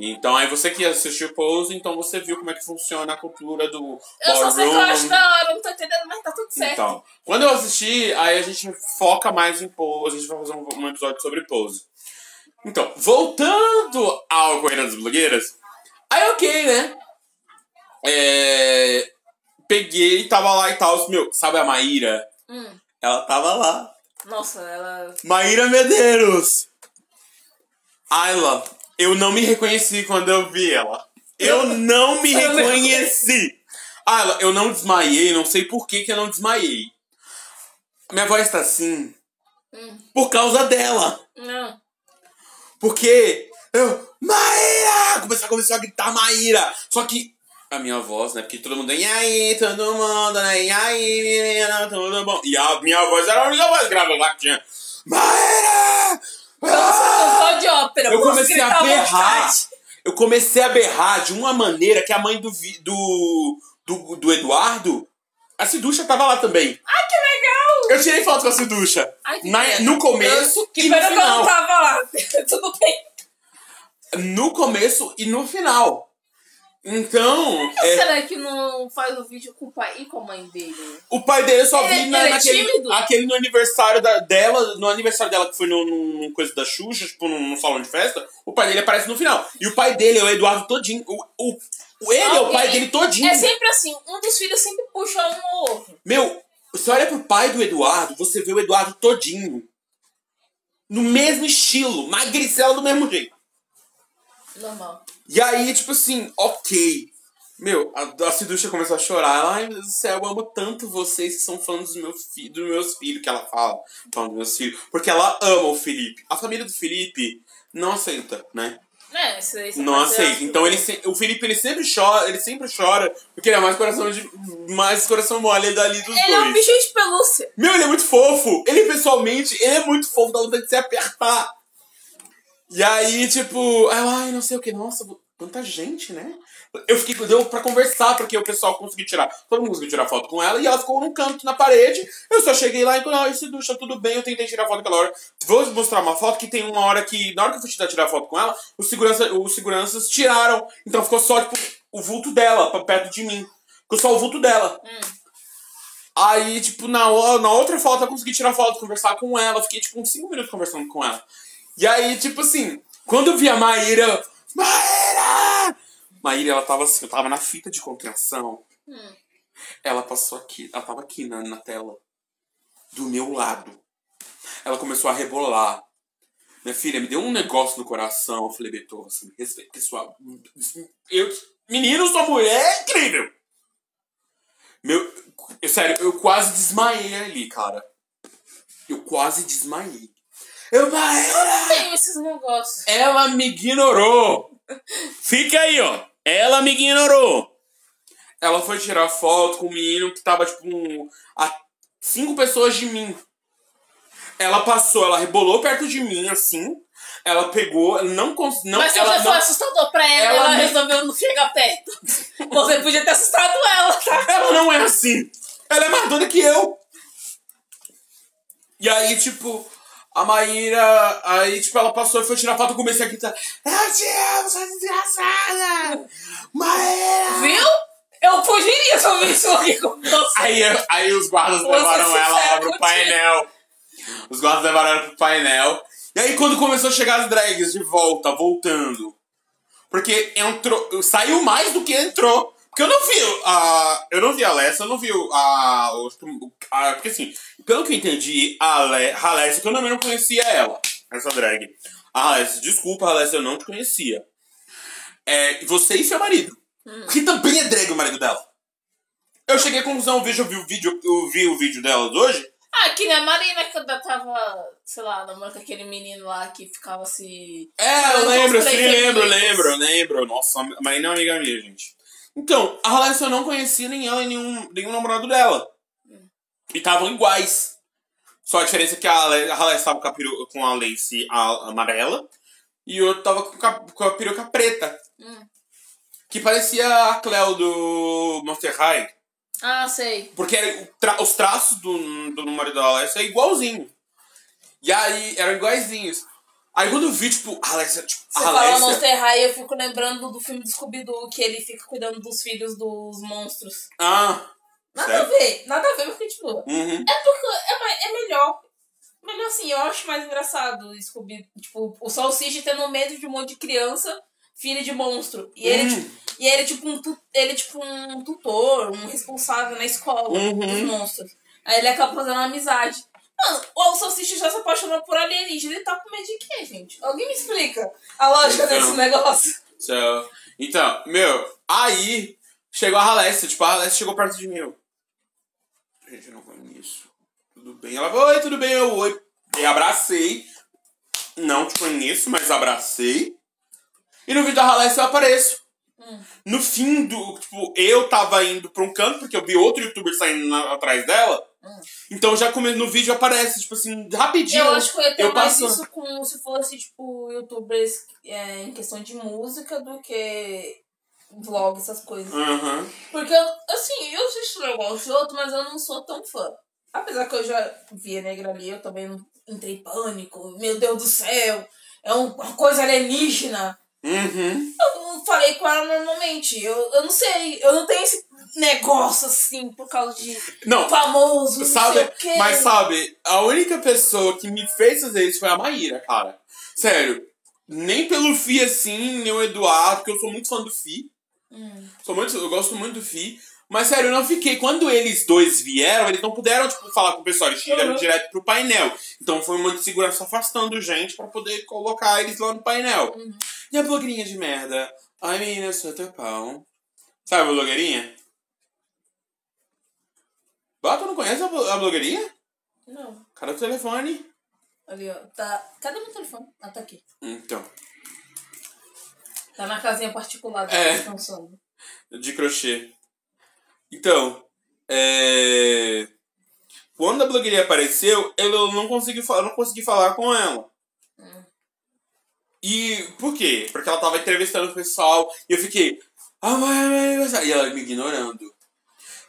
Então aí você que assistiu Pose, então você viu como é que funciona a cultura do Eu só sei que eu acho da hora, não tô entendendo, mas tá tudo certo. Então, quando eu assisti, aí a gente foca mais em pose, a gente vai fazer um, um episódio sobre pose. Então, voltando ao Correio das Blogueiras, aí ok, né? É, peguei, tava lá e tal, meu, sabe a Maíra? Hum. Ela tava lá. Nossa, ela. Maíra Medeiros! Ayla, eu não me reconheci quando eu vi ela. Eu não me reconheci! Ayla, eu não desmaiei, não sei por que, que eu não desmaiei. Minha voz tá assim Hum. por causa dela. Não. Porque eu. Maíra! Começou a gritar Maíra! Só que. A minha voz, né? Porque todo mundo. E aí, todo mundo, né? E aí, menina, tudo bom? E a minha voz era a única voz grave lá que tinha. Maíra! Ah! Cantor de ópera. Eu comecei a berrar. Eu comecei a berrar de uma maneira que a mãe do, do, do, do Eduardo. A Ciducha tava lá também. Ai, que legal! Eu tirei foto com a Ciducha. Ai, que Na- no começo Que e no pena que eu final. não tava lá. Tudo bem. No começo e no final. Então, Por que é, será que não faz o vídeo com o pai e com a mãe dele? o pai dele eu só Ele- vi na, ele é naquele aquele no aniversário da, dela, no aniversário dela que foi no, no, coisa da Xuxa, tipo num, num salão de festa, o pai dele aparece no final. E o pai dele é o Eduardo todinho. O, o, o- ele é o pai dele todinho. É sempre assim, um dos filhos sempre puxa um ou outro. Meu, você olha pro pai do Eduardo, você vê o Eduardo todinho. No mesmo estilo, magricela do mesmo jeito. Normal. E aí, tipo assim, ok. Meu, a, a Ciducha começou a chorar. Ela, ai meu Deus do céu, eu amo tanto vocês que são fãs dos meus, fi dos meus filhos, que ela fala. Falando dos meus filhos. Porque ela ama o Felipe. A família do Felipe não aceita, né? É, isso aí Não aceita. Então ele se- o Felipe ele sempre chora, ele sempre chora, porque ele é mais coração de. mais coração mole dali dos Ele é um dois. bichinho de pelúcia. Meu, ele é muito fofo. Ele pessoalmente, ele é muito fofo, dá vontade de se apertar. E aí, tipo, eu, ai, não sei o que, nossa, quanta gente, né? Eu fiquei, deu pra conversar, porque o pessoal conseguiu tirar, todo mundo conseguiu tirar foto com ela, e ela ficou num canto na parede. Eu só cheguei lá e falei, ah, esse ducha, tudo bem, eu tentei tirar foto aquela hora. Vou mostrar uma foto que tem uma hora que, na hora que eu fui tirar, tirar foto com ela, os, segurança, os seguranças tiraram. Então ficou só, tipo, o vulto dela, pra perto de mim. Ficou só o vulto dela. Aí, tipo, na, na outra foto eu consegui tirar foto, conversar com ela. Fiquei, tipo, uns 5 minutos conversando com ela. E aí, tipo assim, quando eu vi a Maíra, Maíra! Maíra, ela tava assim, eu tava na fita de contenção. Ela passou aqui, ela tava aqui na, na tela. Do meu lado. Ela começou a rebolar. Minha filha, me deu um negócio no coração. Eu falei, Beethoven, você me respeita, pessoal. Eu, menino, sua mulher é incrível. Meu, eu, sério, eu quase desmaiei ali, cara. Eu quase desmaiei. Eu, Maíra! Tem esses negócios. Ela me ignorou. Fica aí, ó. Ela me ignorou. Ela foi tirar foto com um menino que tava, tipo, um, a cinco pessoas de mim. Ela passou, ela rebolou perto de mim, assim. Ela pegou, não conseguiu. Mas você ela já não, foi assustador pra ela, Ela ela, me- resolveu não chegar perto. Você podia ter assustado ela, tá? Ela não é assim. Ela é mais doida que eu. E aí, tipo, a Maíra. Aí, tipo, ela passou e foi tirar foto. Comecei a gritar: Eu te amo, sua desgraçada! Maíra! Viu? Eu fugiria se eu visse aqui com você. Aí, aí os guardas Vou levaram ela lá pro painel. Os guardas levaram ela pro painel. E aí, quando começou a chegar as drags de volta, voltando. Porque entrou. Saiu mais do que entrou. Porque eu não vi a. Eu não vi a Alessa, eu não vi a. a- porque assim, pelo que eu entendi, a Ale- a Alessia, que eu também não conhecia ela, essa drag. A Alessia, desculpa, Alessia, eu não te conhecia. É, você e seu marido. Que também é drag o marido dela. Eu cheguei à conclusão, eu vi, eu vi o vídeo, eu vi o vídeo delas hoje. Ah, que nem a Marina quando tava, sei lá, namorando com aquele menino lá que ficava se. É, eu lembro, sim, lembro, lembro, lembro. Nossa, mas não é amiga minha, gente. Então, a Halessia eu não conhecia nem ela, nem nenhum, nenhum namorado dela. E estavam iguais. Só a diferença é que a Ale- a Halessia tava com a, peru, com a lace amarela e o outro tava com a, com a peruca preta. Hum. Que parecia a Cleo do Monster High. Ah, sei. Porque tra- os traços do, do número da Alessia é igualzinho. E aí, eram iguaizinhos. Aí quando eu vi, tipo, a Alessia, tipo, Você a fala Alessia... Monster High, eu fico lembrando do filme do Scooby-Doo, que ele fica cuidando dos filhos dos monstros. Ah, Nada Sério? a ver, nada a ver, porque, tipo, uhum. é porque é, mais- é melhor. Melhor assim, eu acho mais engraçado o Scooby, tipo, o Salsicha tendo medo de um monte de criança, filho de monstro. E ele, Hum. tipo, e ele, tipo, um, ele, tipo, um tutor, um responsável na escola Uhum. dos monstros. Aí ele acaba fazendo uma amizade. Mano, o Salsicha já se apaixonou por alienígena. Ele tá com medo de quê, gente? Alguém me explica a lógica Então. desse negócio. So, então, meu, aí chegou a Halessia, tipo, a Halessia chegou perto de mim. Eu, Gente, eu não conheço. Tudo bem? Ela falou, oi, tudo bem? Eu, oi. E abracei. Não te conheço, mas abracei. E no vídeo da Halessia eu apareço. Hum. No fim do. Tipo, eu tava indo pra um canto, porque eu vi outro youtuber saindo na- atrás dela. Hum. Então já come, no vídeo aparece, tipo assim, rapidinho. Eu acho que eu ia ter eu mais passando. isso com se fosse, tipo, youtubers é, em questão de música do que vlog, essas coisas. Aham. Porque, assim, eu assisto legal os outros, mas eu não sou tão fã. Apesar que eu já vi a Negra ali, eu também não entrei em pânico. Meu Deus do céu, é um- uma coisa alienígena. Uhum. Eu falei com ela normalmente. Eu, eu não sei, eu não tenho esse negócio assim por causa de Não, famoso, não Sabe, sei o quê. mas sabe, a única pessoa que me fez fazer isso foi a Maíra, cara. Sério. Nem pelo Fi assim, nem o Eduardo, porque eu sou muito fã do Fi. Hum. Sou muito, eu gosto muito do Fi. Mas sério, eu não fiquei. Quando eles dois vieram, eles não puderam, tipo, falar com o pessoal, eles vieram Uhum. direto pro painel. Então foi uma de segurança afastando gente pra poder colocar eles lá no painel. Uhum. E a blogueirinha de merda. Ai, menina, eu sou teu pau. Sabe a blogueirinha? Bota, não conhece a, blo- a blogueirinha? Não. Cadê o telefone? Ali, ó. Tá. Cadê meu telefone? Ah, tá aqui. Então, Tá na casinha particular É. descansando. de crochê. Então, é... Quando a blogueirinha apareceu, eu não consegui, fa- eu não consegui falar com ela. Hum. E por quê? Porque ela tava entrevistando o pessoal e eu fiquei. Ah, mas. E ela me ignorando.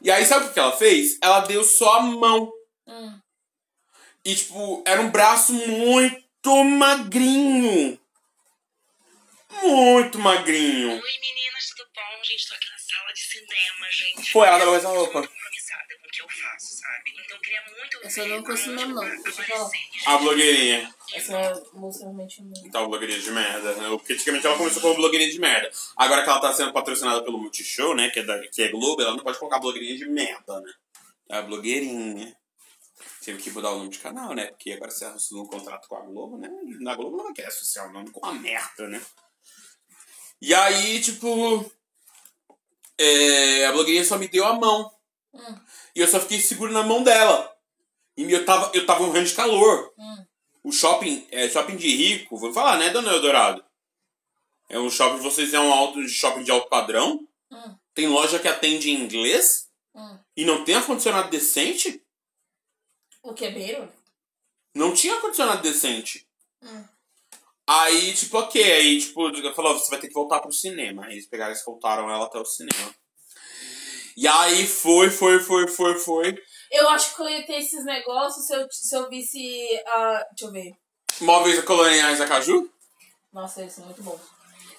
E aí, sabe o que ela fez? Ela deu só a mão. Hum. E, tipo, era um braço muito magrinho. Muito magrinho. Oi meninas, tudo bom? Gente, tô aqui na sala de cinema, gente. Pô, ela com essa roupa. O que eu faço, sabe? Então eu queria muito Essa eu não conheço mesmo, não. vai Deixa eu falar. aparecer, gente. A blogueirinha. Essa é moça realmente não. Então, blogueirinha de merda. né? Porque antigamente ela começou como blogueirinha de merda. Agora que ela tá sendo patrocinada pelo Multishow, né? Que é, da, que é Globo, ela não pode colocar blogueirinha de merda, né? É a blogueirinha. Teve que mudar o nome de canal, né? Porque agora você assinou um contrato com a Globo, né? Na Globo não vai querer associar o nome com a merda, né? E aí, tipo. é, a blogueirinha só me deu a mão. Hum. E eu só fiquei seguro na mão dela. E eu tava, eu tava morrendo de calor. Hum. O shopping, é shopping de rico, vou falar, né, dona Eldorado? É um shopping, vocês é um alto, shopping de alto padrão. Hum. Tem loja que atende em inglês Hum. e não tem ar-condicionado decente. O que é beiro? Não tinha ar-condicionado decente. Hum. Aí, tipo, ok. Aí, tipo, falou, você vai ter que voltar pro cinema. Aí eles pegaram e voltaram ela até o cinema. E aí foi, foi, foi, foi, foi. Eu acho que eu ia ter esses negócios se eu, se eu visse a. Deixa eu ver. Móveis coloniais da Caju? Nossa, eles são muito bons.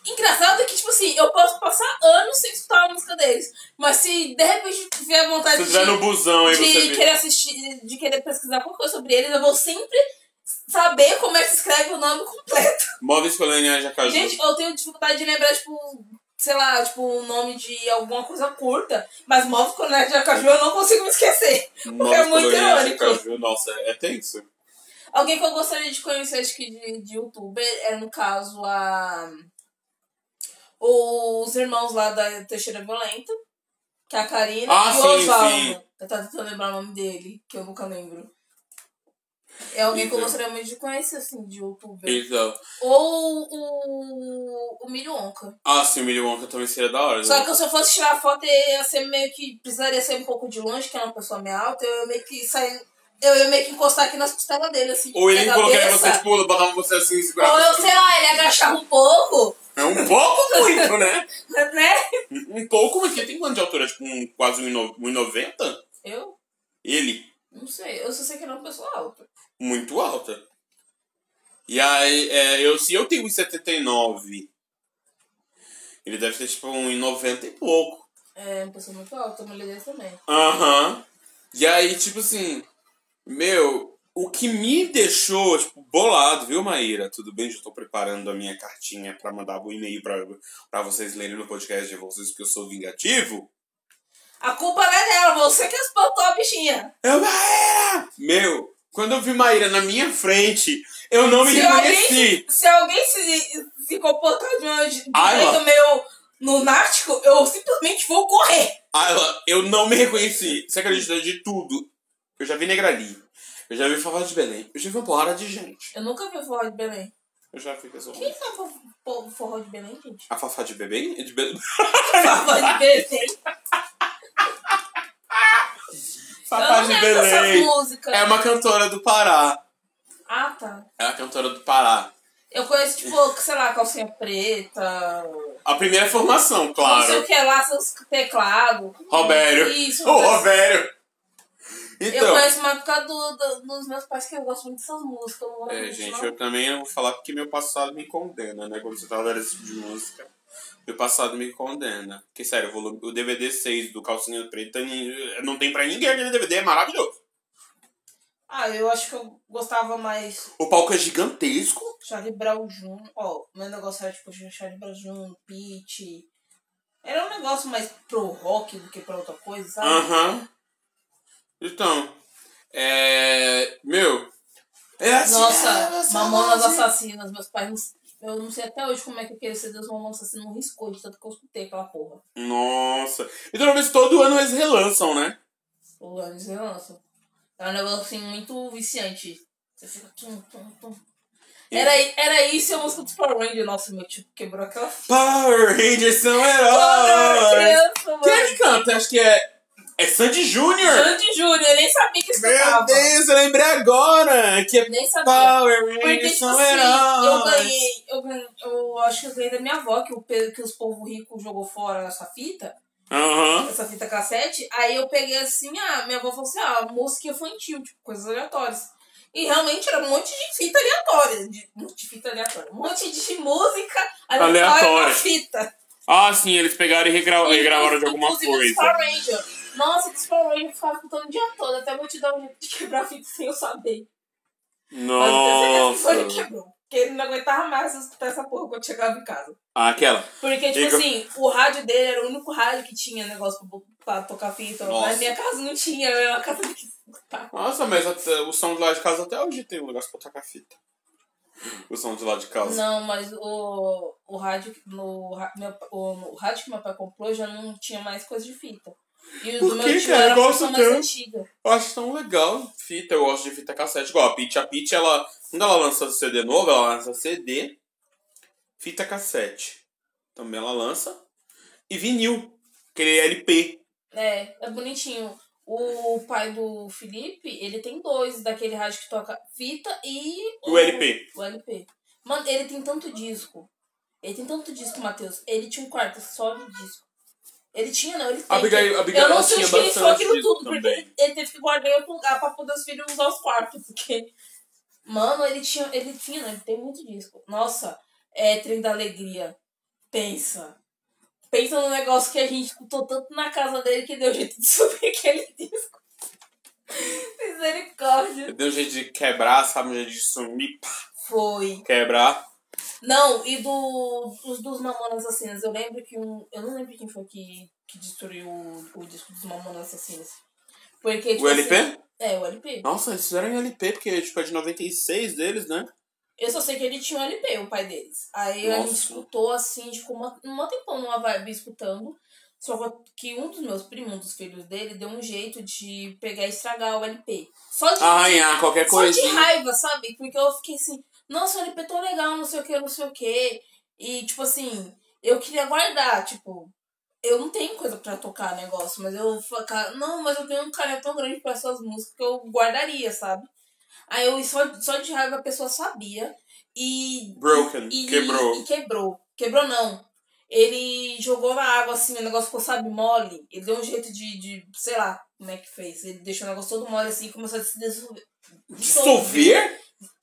Engraçado é que, tipo assim, eu posso passar anos sem escutar a música deles. Mas se de repente tiver vontade Se de, no busão aí, de você vê. querer assistir, de querer pesquisar qualquer coisa sobre eles, eu vou sempre saber como é que se escreve o nome completo. Móveis coloniais da Caju. Gente, eu tenho dificuldade de lembrar, tipo, sei lá, tipo, o nome de alguma coisa curta. Mas Móvel Colégio de Acaju eu não consigo me esquecer. Porque é Móveis muito coloniais irônico. Caju. Nossa, é tenso. Alguém que eu gostaria de conhecer, acho que de, de youtuber, é no caso a. Os irmãos lá da Teixeira Violenta, que é a Karina Ah, e o Osvaldo. Eu tava tentando lembrar o nome dele, que eu nunca lembro. É alguém que eu Então. gostaria muito de conhecer, assim, de youtuber. Então. Ou o, o Milho Onca. Ah, sim, o Millie Wonka também seria da hora. Só né? que se eu fosse tirar foto, ia ser meio que. Precisaria ser um pouco de longe, que é uma pessoa meio alta. Eu ia meio que sair. Eu ia meio que encostar aqui nas costelas dele, assim. Ou ele colocaria você, tipo, botava você assim segurava. Ou eu, sei lá, ele agachava um pouco, É um pouco muito, né? né? Um pouco, mas ele tem quanto de altura? Tipo, um, quase 1,90? Eu? Ele, Não sei. Eu só sei que ele é uma pessoa alta. Muito alta. E aí, é, eu, se eu tenho 1,79, ele deve ter, tipo, 1,90 e pouco. É uma pessoa muito alta, a mulher também. Aham. E aí, tipo assim, meu, o que me deixou, tipo, bolado, viu, Maíra? Tudo bem? Já tô preparando a minha cartinha pra mandar o e-mail pra, pra vocês lerem no podcast de vocês, porque eu sou vingativo. A culpa não é dela, você que espantou a bichinha. Eu, Maíra! Meu, quando eu vi Maíra na minha frente, eu não me Se reconheci. alguém, se alguém se, se comportar de um jeito meio lunático, eu simplesmente vou correr. Ela, eu não me reconheci. Você acredita de tudo? Eu já vi Negrali. Eu já vi Favela de Belém. Eu já vi uma porrada de gente. Eu nunca vi forró de Belém. Eu já vi pessoas. Quem é o forró de Belém, gente? A Fafá de Belém? De Belém? Forró de Belém. Eu não de Belém. É uma cantora do Pará. Ah, tá. É a cantora do Pará. Eu conheço, tipo, sei lá, calcinha preta. A primeira formação, Não sei claro. o que lá, seus teclados. Robério. Isso, O Robério. Eu Então. conheço mais por causa do, do- dos meus pais que eu gosto muito dessas músicas. Eu É, gente, não. eu também eu vou falar porque meu passado me condena, né? Quando você tá dando esse tipo de música. Meu passado me condena. Porque, sério, o, DVD 6 do Calcinha Preta não tem pra ninguém aquele DVD, é maravilhoso. Ah, eu acho que eu gostava mais O palco é gigantesco. Charlie Brown Jr. Ó, meu negócio era tipo Charlie Brown Jr., Pitty. Era um negócio mais pro rock do que pra outra coisa, sabe? Aham. Então, é. Meu. É assim, Nossa, é, você Mamonas assim. Assassinas, meus pais não Eu não sei até hoje como é que aquele CD dos Mamonas Assassinos não riscou, de tanto que eu escutei aquela porra. Nossa. E talvez todo ano eles relançam, né? O Anis relança. É um negócio assim muito viciante. Você fica. Tum, tum, tum. Era, era isso e a música dos Power Rangers. Nossa, meu tipo quebrou aquela fita. Power Rangers são heróis! Quem é que canta? Acho que é. É Sandy Júnior! Sandy Júnior, eu nem sabia que Meu escutava. Deus, eu lembrei agora! Que é Nem sabia. Power Porque, Rangers tipo são assim, heróis! eu ganhei, eu ganhei, eu acho que eu ganhei da minha avó, que, o, que os povos ricos jogou fora essa fita, Aham. essa fita cassete, aí eu peguei assim, ah, minha avó falou assim, ah, música infantil, tipo, coisas aleatórias. E realmente era um monte de fita aleatória, de, um monte de fita aleatória, um monte de música aleatória, Aleatória. fita. Ah, sim, eles pegaram e regra- regravaram de alguma os coisa. Power Rangers. Nossa, que os Power Rangers ficavam escutando o dia todo, até vou te dar um jeito de quebrar a fita sem eu saber. Mas eu que Nossa. quebrou. Porque ele não aguentava mais escutar essa porra quando chegava em casa. Ah, aquela. Porque, tipo Igor. assim, o rádio dele era o único rádio que tinha negócio pra, pra tocar fita. Nossa. Mas minha casa não tinha, eu a casa quis escutar. Nossa, mas até- o som de lá de casa até hoje tem um negócio pra tocar fita. O som de lá de casa. Não, mas o, o rádio no, meu, o, no rádio que meu pai comprou já não tinha mais coisa de fita. E o Por do meu que, tio cara? Eu a gosto tanto. Eu acho tão legal fita, eu gosto de fita cassete. Igual a Pitty, a Pitty, ela, quando ela lança CD novo, ela lança CD, fita cassete. Também ela lança. E vinil, aquele LP. É, é bonitinho. O pai do Felipe, ele tem dois daquele rádio que toca fita e. O LP. O LP. Mano, ele tem tanto disco. Ele tem tanto disco, Matheus. Ele tinha um quarto só de disco. Ele tinha, não, ele Abigail, a Abigail Eu não sei onde que ele foi aquilo tudo, porque também. ele, ele teve que guardar em outro lugar pra poder os filhos usar os quartos. Porque, mano, ele tinha, ele tinha, né? Ele tem muito disco. Nossa, é Trem da Alegria. Pensa. Pensa no negócio que a gente escutou tanto na casa dele que deu jeito de subir aquele disco. Misericórdia. Deu jeito de quebrar, sabe? Um jeito de sumir, pá, Foi. quebrar. Não, e do, dos, dos Mamonas Assassinas, eu lembro que um. Eu não lembro quem foi que, que destruiu o, o disco dos Mamonas Assassinas. Porque, tipo O LP? assim- é, o LP. Nossa, eles fizeram em LP, porque tipo, é de 96 deles, né? Eu só sei que ele tinha um LP, o pai deles. Aí a gente Nossa. escutou assim, a gente ficou uma, uma tempão numa vibe escutando. Só que um dos meus primos, um dos filhos dele, deu um jeito de pegar e estragar o LP. Só de, Arranhar qualquer só de raiva, sabe? Porque eu fiquei assim, nossa, o LP tão legal, não sei o que, não sei o que. E, tipo assim, eu queria guardar, tipo, eu não tenho coisa pra tocar negócio, mas eu ficar, não, mas eu tenho um carinho tão grande pra essas músicas que eu guardaria, sabe? Aí eu só, só de raiva a pessoa sabia e. Broken, e, quebrou. E quebrou. Quebrou não. Ele jogou na água assim, o negócio ficou, sabe, mole. Ele deu um jeito de, de sei lá como é que fez. Ele deixou o negócio todo mole assim e começou a se dissolver. Dissolver?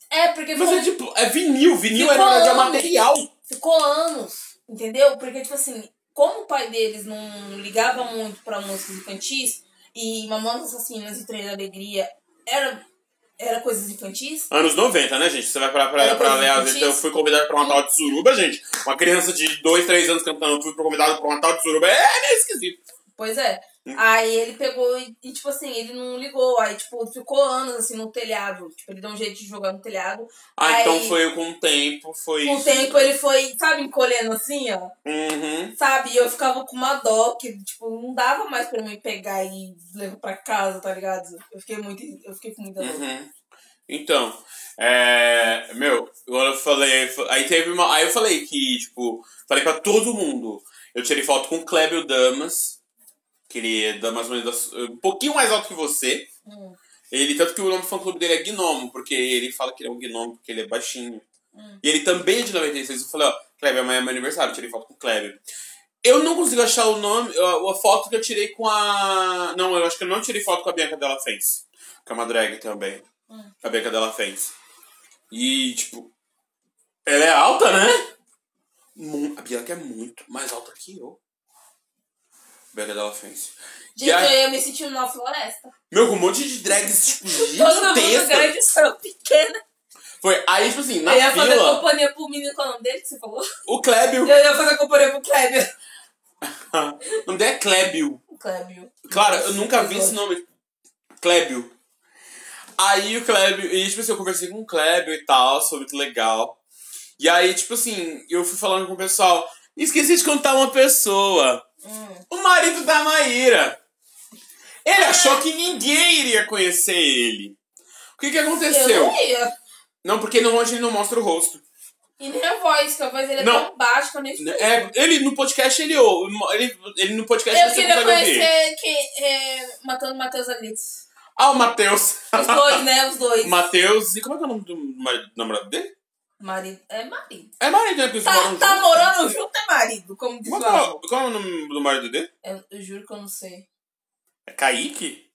É, porque Mas ficou, é tipo, é vinil, vinil é, Ficou é anos. material. ficou anos, entendeu? Porque, tipo assim, como o pai deles não ligava muito pra músicas infantis e Mamonas Assassinas e Trem da Alegria era, era coisas infantis, Anos 90, né, gente? Você vai pra, pra, Era pra ler, às eu fui convidado pra uma tal de suruba, gente. Uma criança de 2, 3 anos cantando, fui convidado pra uma tal de suruba. É meio esquisito. Pois é. Aí ele pegou e, e, tipo assim, ele não ligou. Aí, tipo, ficou anos assim no telhado. Tipo, ele deu um jeito de jogar no telhado. Ah, Aí- então foi com o tempo, foi Com o tempo ele foi, sabe, encolhendo assim, ó. Uhum. Sabe? E eu ficava com uma dó, que, tipo, não dava mais pra mim pegar e levar pra casa, tá ligado? Eu fiquei muito. Eu fiquei com muita dor. Uhum. Então, é. Meu, agora eu falei. Aí teve uma. Aí eu falei que, tipo, falei pra todo mundo. Eu tirei foto com o Clébio Damas. Que ele é da- mais ou menos da- um pouquinho mais alto que você. Hum. Ele, tanto que o nome do fã clube dele é Gnomo, porque ele fala que ele é um gnomo, porque ele é baixinho. Hum. E ele também é de 96. Eu falei, ó, Kleber, amanhã é meu aniversário, tirei foto com o Kleber. Eu não consigo achar o nome, a, a foto que eu tirei com a. Não, eu acho que eu não tirei foto com a Bianca Della Fence. Que é uma drag também. Hum. A Bianca Della Fence. E, tipo. Ela é alta, né? A Bianca é muito mais alta que eu. Bianca Della Fence. Gente, aí- eu ia me sentir numa floresta. Meu, com um monte de drags, tipo, Todo mundo gigantesca. grande, só pequena. Foi, aí, tipo assim, na eu ia fazer fila, companhia pro menino, qual é o nome dele que você falou? o Klébio. Eu ia fazer companhia pro Kleber. o nome dele é Klébio. O Klebio. Claro, eu nunca vi esse nome. Klébio. Aí o Klébio, e tipo assim, eu conversei com o Klébio e tal, foi muito legal. E aí, tipo assim, eu fui falando com o pessoal. Esqueci de contar uma pessoa. Hum. O marido da Maíra. Ele achou que ninguém iria conhecer ele. O que que Eu aconteceu? não ia. Não, porque no longe ele não mostra o rosto. E nem a voz, que a voz dele é Não. tão baixa que eu nem escuto. É, ele no podcast ele ouve. Ele, ele no podcast Eu você queria conhecer que, é, Matando Matheus Agrites. Ah, o Matheus. Os dois, né? Os dois. Matheus. E como é que é o nome do namorado dele? Marido. É marido. É marido, né? Porque eles Tá, moram tá morando junto é marido, como diz Qual, é qual é o nome do marido dele? Eu, eu juro que eu não sei. É Kaique?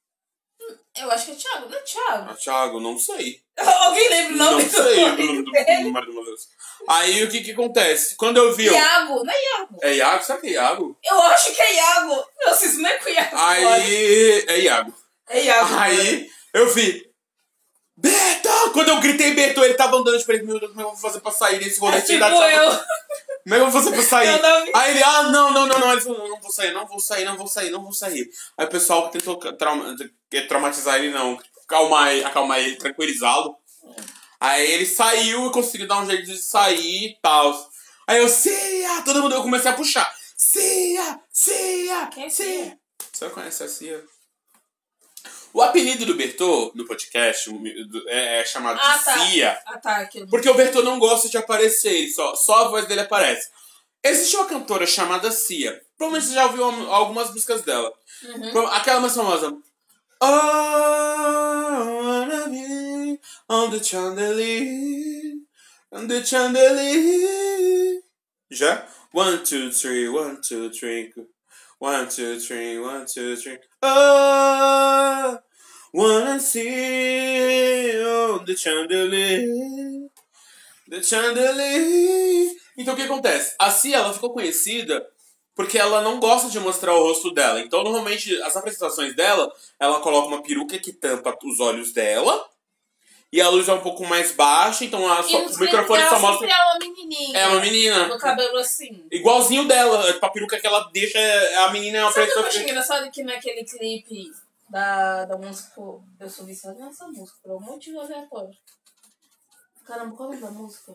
Eu acho que é Thiago, não é Thiago? Ah, Thiago, não sei. Alguém lembra o Não nome sei o do nome do, dele? do marido do. Aí o que que acontece? Quando eu vi. Iago, não é Iago. É Iago? Será que é Iago? Eu acho que é Iago. Nossa, isso não é com Iago. Aí. É Iago. É Iago. Aí eu vi. Beto! Quando eu gritei Beto, ele tava andando de frente. Meu Deus, como é que eu vou fazer pra sair desse rolê? É tipo eu. Como é que eu vou fazer pra sair? Aí ele, ah, não, não, não, não. Ele falou, não vou sair, não vou sair, não vou sair, não vou sair. Aí o pessoal tentou trauma- traumatizar ele, não, acalmar, ele- acalmar ele, tranquilizá-lo. Aí ele saiu e conseguiu dar um jeito de sair e tal. Aí eu, Cia! Todo mundo, eu comecei a puxar. Cia! Cia! Quem é! Cia? Você conhece a Cia? O apelido do Bertô, no podcast, é, é chamado Ah, de tá. Cia. Ah, tá. Porque o Bertô não gosta de aparecer, só, só a voz dele aparece. Existe uma cantora chamada Cia. Provavelmente você já ouviu algumas músicas dela. Uhum. Aquela mais famosa. Oh, I wanna be on the chandelier, on the chandelier. Já? One, two, three, one, two, three. One, two, three, one, two, three. Oh, wanna see on the chandelier. The chandelier. Então o que acontece? A Cia, ela ficou conhecida porque ela não gosta de mostrar o rosto dela. Então, normalmente, as apresentações dela, ela coloca uma peruca que tampa os olhos dela. E a luz é um pouco mais baixa, então a nos o microfone só mostra. é uma menininha. É uma menina. Com o cabelo assim. Igualzinho dela. Tipo, a peruca que ela deixa, é- a menina é uma Sabe que eu pessoa. achei engraçado? Que naquele clipe da, da música... Eu sou viciada nessa música, por um motivo aleatório. Caramba, qual é o nome da música?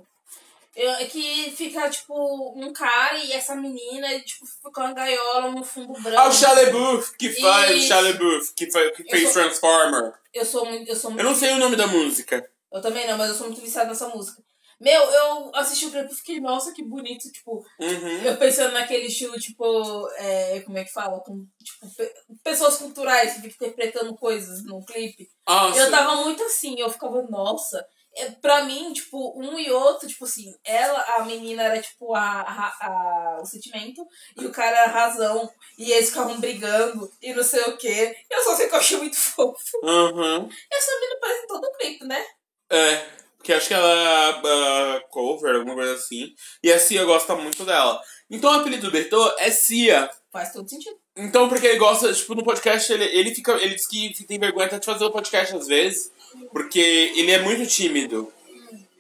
Eu, é que fica, tipo, um cara e essa menina, e, tipo, fica uma gaiola no fundo branco. Ah, o Shia LaBeouf, que faz. Shia LaBeouf, que, faz, que fez sou- Transformer. Eu sou muito... Eu, sou muito Eu não sei o nome da música. Eu também não, mas eu sou muito viciada nessa música. Meu, eu assisti o clipe e fiquei, nossa, que bonito, tipo... Uhum. Eu pensando naquele estilo, tipo, é, como é que fala? Com, tipo, pe- pessoas culturais que ficam interpretando coisas no clipe. Ah, Eu tava muito assim, eu ficava, nossa. É, pra mim, tipo, um e outro, tipo assim, ela, a menina era tipo a, a, a- o sentimento e o cara a razão. E eles ficavam brigando e não sei o quê. Eu só sei que eu achei muito fofo. Uhum. Essa menina parece em todo o clipe, né? É, porque acho que ela é uh, cover, alguma coisa assim. E a Cia gosta muito dela. Então o apelido do Bertô é Cia. Faz todo sentido. Então, porque ele gosta, tipo, no podcast, ele, ele fica. Ele diz que tem vergonha até de fazer o podcast às vezes. Porque ele é muito tímido.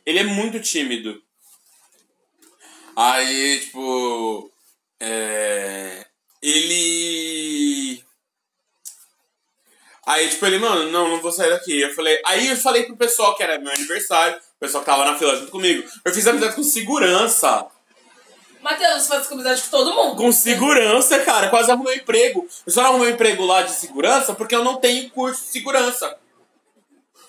Ele é muito tímido. Aí, tipo. É. Ele. Aí, tipo, ele, mano, não, não vou sair daqui. Eu falei. Aí eu falei pro pessoal que era meu aniversário, o pessoal que tava na fila junto comigo. Eu fiz amizade com segurança. Matheus, você faz amizade com todo mundo. Com segurança, cara. Quase arrumei um emprego. Eu só não arrumei um emprego lá de segurança porque eu não tenho curso de segurança.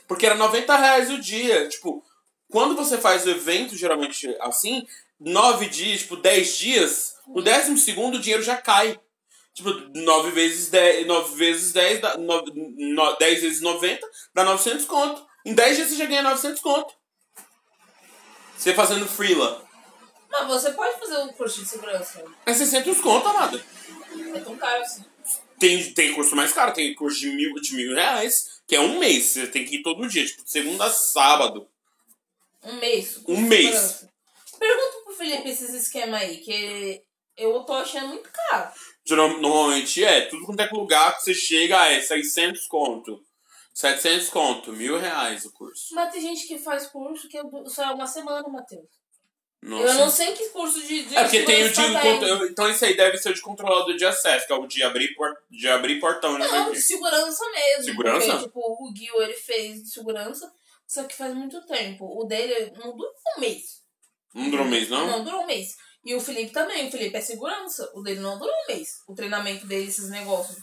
Porque era 90 reais o dia. Tipo, quando você faz o evento, geralmente assim, 9 dias, tipo, 10 dias, no décimo segundo o dinheiro já cai. Tipo, 9 vezes 10, 9 vezes 10, dá, 9, no- 10 vezes 90, dá 900 conto. Em 10 dias você já ganha 900 conto. Você fazendo freela. Mas você pode fazer um curso de segurança. É 600 conto, amada. É tão caro assim. Tem, tem curso mais caro, tem curso de mil, de mil reais, que é um mês. Você tem que ir todo dia, tipo, segunda a sábado. Um mês. Um mês. Pergunta pro Felipe esses esquemas aí, que eu tô achando muito caro. Normalmente é, tudo quanto é lugar que você chega é 600 conto. 700 conto, mil reais o curso. Mas tem gente que faz curso que só é uma semana, Matheus. Nossa. Eu não sei que curso de, de É porque tem o de. tá Então esse aí deve ser o de controlador de acesso, que é o de abrir, por, de abrir portão, né? Não, de segurança mesmo. Segurança? Porque, tipo, o Gil, ele fez de segurança, só que faz muito tempo. O dele não dura um mês. Não durou um mês, não? Não durou um mês. E o Felipe também. O Felipe é segurança. O dele não durou um mês. O treinamento dele, esses negócios.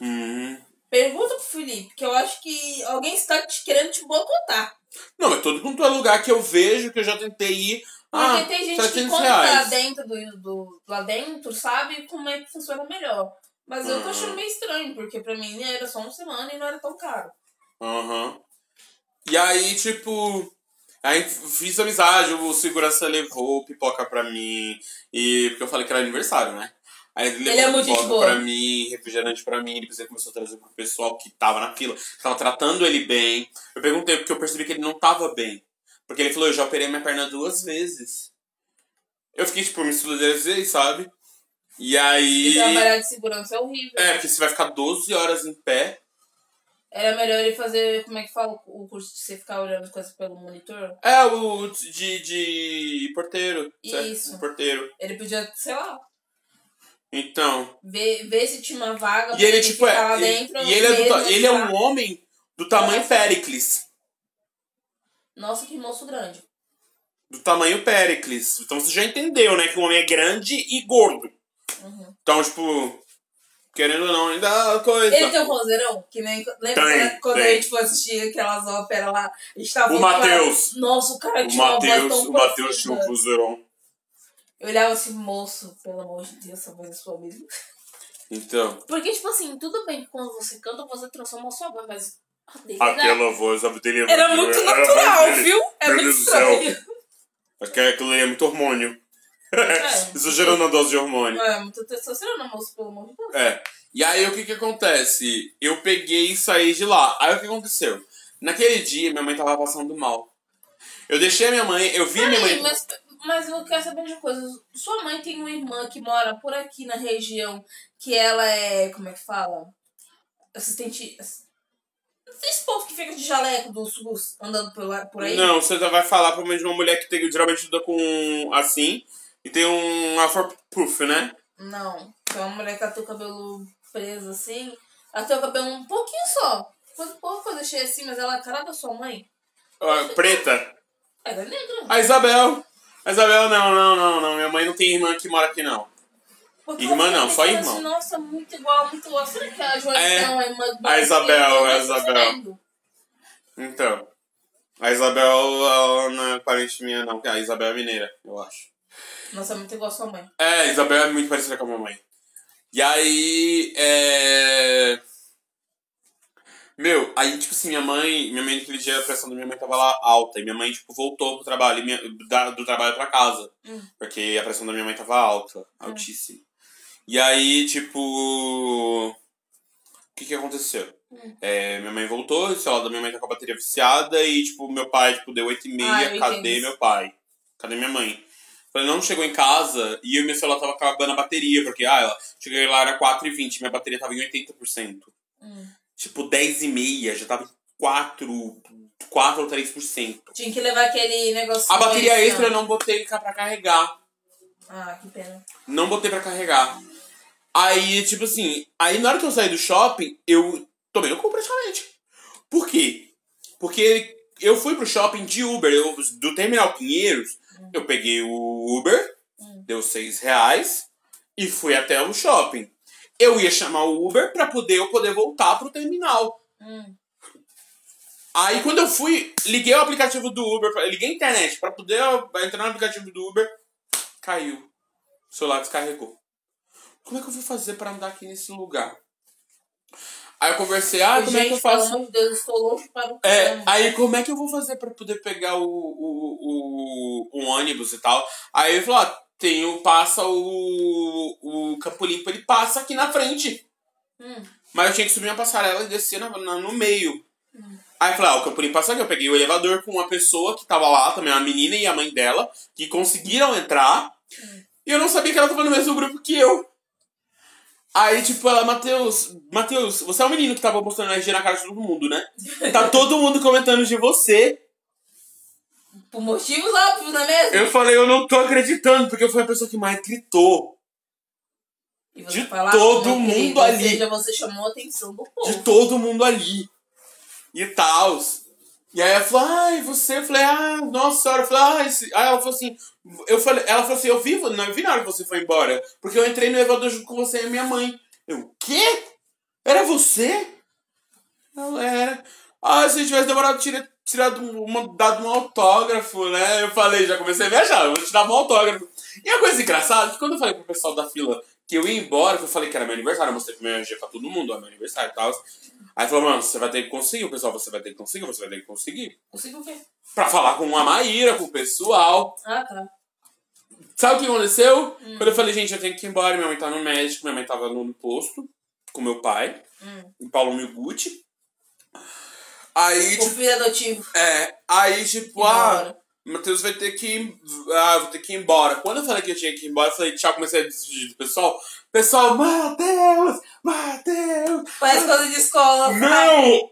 Uhum. Pergunta pro Felipe, que eu acho que alguém está te querendo te boicotar. Não, mas todo quanto é lugar que eu vejo, que eu já tentei ir. Porque Ah, tem gente que 700 quando reais. dentro do, do. lá dentro, sabe como é que funciona melhor. Mas eu tô Uhum. achando meio estranho, porque pra mim era só uma semana e não era tão caro. Aham. E aí, tipo. Aí fiz amizade, o segurança levou pipoca pra mim. E. Porque eu falei que era aniversário, né? Aí ele levou Ele é muito pipoca pra mim, refrigerante pra mim, depois ele começou a trazer pro pessoal que tava na fila, que tava tratando ele bem. Eu perguntei porque eu percebi que ele não tava bem. Porque ele falou, eu já operei minha perna duas vezes. Eu fiquei, tipo, me solidarizei, sabe? E E aí. trabalhar de segurança é horrível. É, porque você vai ficar 12 horas em pé. Era melhor ele fazer, como é que fala, o curso de você ficar olhando as coisas pelo monitor? É, o de, de porteiro. Isso. Porteiro. Ele podia, sei lá, Então. ver, ver se tinha uma vaga E ele, tipo, é. dentro. E ele é, do, ele é um homem do tamanho Pericles. Nossa, que moço grande. Do tamanho Pericles. Então você já entendeu, né? Que o homem é grande e gordo. Uhum. Então, tipo. Querendo ou não, ainda a coisa. Ele tem um roseirão, que nem. Lembra Tem, quando- tem. a gente foi assistir aquelas óperas lá? A gente tava O Matheus. cara, Nossa, o cara O tinha uma voz Matheus, tão o Matheus tinha um cruzeirão. Eu olhava assim, moço, pelo amor de Deus, essa voz é sua mesmo. Então. Porque, tipo assim, tudo bem que quando você canta, você transforma a sua voz, mas Aquela voz, a dele é era muito natural, viu? É muito Deus do céu. estranho. Aquilo ali é muito hormônio. É. Exagerando a dose de hormônio. É, muito testosterona, moço, pelo amor de Deus. É. E aí o que que acontece? Eu peguei e saí de lá. Aí o que aconteceu? Naquele dia minha mãe tava passando mal. Eu deixei a minha mãe, eu vi a minha Peraí, mãe. mas, mas eu quero saber de uma coisa. Sua mãe tem uma irmã que mora por aqui na região, que ela é, como é que fala? Assistente... Esse povo que fica de jaleco do SUS andando por, lá, por aí? Não, você vai falar de uma mulher que tem, geralmente estuda com assim e tem um afropuff, né? Não. Tem uma mulher que tem o cabelo preso assim. Ela tem o cabelo um pouquinho só. Coisa, pouca coisa cheia assim, mas ela é a cara da sua mãe. Ah, preta. Ela é negra. A Isabel. A Isabel, não, não, não, não. Minha mãe não tem irmã que mora aqui, não. Porque Irmã não, só irmão. Assim, Nossa, muito igual, muito igual. Será que a Joana É, é do a Isabel, a Isabel. Então. A Isabel, ela não é parente minha, não. A Isabel é mineira, eu acho. Nossa, é muito igual a sua mãe. É, a Isabel é muito parecida com a minha mãe. E aí, é... Meu, aí, tipo assim, minha mãe... Minha mãe, naquele dia, a pressão da minha mãe tava lá alta. E minha mãe, tipo, voltou pro trabalho. minha- da- do trabalho pra casa. Hum. Porque a pressão da minha mãe tava alta. Altíssima. E aí, tipo... O que que aconteceu? Hum. É, minha mãe voltou, o celular da minha mãe tá com a bateria viciada. E, tipo, meu pai, tipo, deu 8 e Ah, meia. eu Cadê entendi. meu pai? Cadê minha mãe? Falei, não chegou em casa e o meu celular tava acabando a bateria, porque, ah, ela, cheguei lá, era 4,20, minha bateria tava em 80%. Hum. Tipo, 10 e meia, já tava em 4, 4 ou 3%. Tinha que levar aquele negocinho. A bateria extra eu não botei pra carregar. Ah, que pena. Não botei pra carregar. Aí, tipo assim, aí na hora que eu saí do shopping, eu tomei no cu praticamente. Por quê? Porque eu fui pro shopping de Uber, eu, do Terminal Pinheiros, eu peguei o Uber, Hum. deu 6 reais, e fui até o shopping. Eu ia chamar o Uber pra poder eu poder voltar pro terminal. Hum. Aí quando eu fui, liguei o aplicativo do Uber, liguei a internet pra poder entrar no aplicativo do Uber, caiu. O celular descarregou. Como é que eu vou fazer pra andar aqui nesse lugar? Aí eu conversei, ah, como Gente, é que eu pelo faço? amor de Deus, eu estou longe para o É, caramba. aí como é que eu vou fazer pra poder pegar o, o, o, o ônibus e tal? Aí ele falou, ah, tem o, passa o, o Campo Limpo, ele passa aqui na frente. Hum. Mas eu tinha que subir uma passarela e descer na, na- no meio. Aí eu falei, ah, o Campo Limpo passa aqui. Eu peguei o elevador com uma pessoa que tava lá, também uma menina e a mãe dela, que conseguiram entrar. E eu não sabia que ela tava no mesmo grupo que eu. Aí, tipo, ela, Matheus, Matheus, você é o menino que tava postando energia na cara de todo mundo, né? Tá todo mundo comentando de você. Por motivos óbvios, não é mesmo? Eu falei, eu não tô acreditando, porque eu fui a pessoa que mais gritou. E você de fala, todo mundo querido, ali. Ou seja, você chamou a atenção do povo. De todo mundo ali. E tal. E aí ela falou, ai, você? Eu falei, ah, nossa senhora. Eu falei, ah, esse... Aí ela falou assim, eu falei, ela falou assim, eu vi, não eu vi na hora que você foi embora. Porque eu entrei no elevador junto com você e minha mãe. Eu, o quê? Era você? Ela era. Ah, se eu tivesse demorado tira, tirado uma, dado um autógrafo, né? Eu falei, já comecei a viajar, eu vou te dar um autógrafo. E a coisa engraçada é que quando eu falei pro pessoal da fila que eu ia embora, que eu falei que era meu aniversário, eu mostrei pro meu pra todo mundo, ó, meu aniversário e tal. Aí falou, mano, você vai ter que conseguir, o pessoal, você vai ter que conseguir, você vai ter que conseguir. Consigo o quê? Pra falar com a Maíra, com o pessoal. Ah, tá. Sabe o que aconteceu? Quando eu falei, gente, eu tenho que ir embora, minha mãe tá no médico, minha mãe tava no posto com meu pai, Hum. em Paulo Miguti. Aí, O tipo, filho adotivo. é, aí, tipo, ah. Matheus vai ter que ir, ah, vou ter que ir embora. Quando eu falei que eu tinha que ir embora, eu falei, tchau, comecei a despedir do pessoal. Pessoal, Matheus, Matheus. Parece coisa de escola. Não!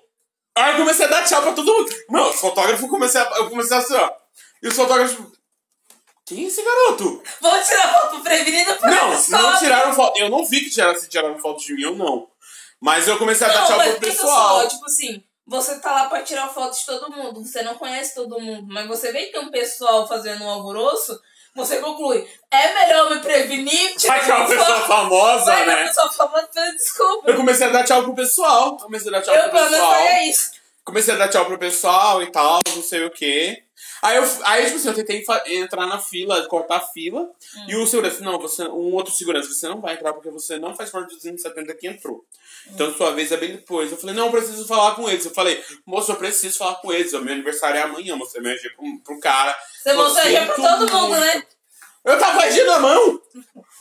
Aí eu comecei a dar tchau pra todo mundo. Não, os fotógrafos comecei a, eu comecei assim, ó. E os fotógrafos, quem é esse garoto? Vou tirar foto prevenido pra Não, não tiraram foto. Eu não vi que tiraram, se tiraram foto de mim ou não. Mas eu comecei a dar Não, tchau mas pro pessoal. só, tipo assim, você tá lá pra tirar foto de todo mundo, você não conhece todo mundo, mas você vê que tem um pessoal fazendo um alvoroço, você conclui, é melhor me prevenir, Vai que é uma pessoa famosa, Vai que é uma né? pessoa famosa, desculpa. Eu comecei a dar tchau pro pessoal. Comecei a dar tchau Eu, pro pelo menos, pessoal. faria isso. Comecei a dar tchau pro pessoal e tal, não sei o quê. Aí, eu, aí tipo assim, eu tentei entrar na fila, cortar a fila. Hum. E o segurança, não, você, um outro segurança, você não vai entrar porque você não faz parte dos 270 que entrou. Então sua vez é bem depois. Eu falei, não, eu preciso falar com eles. Eu falei, moço, eu preciso falar com eles. O meu aniversário é amanhã, eu meu RG pro, pro cara. Você RG pra todo mundo, muito. né? Eu tava agindo a mão!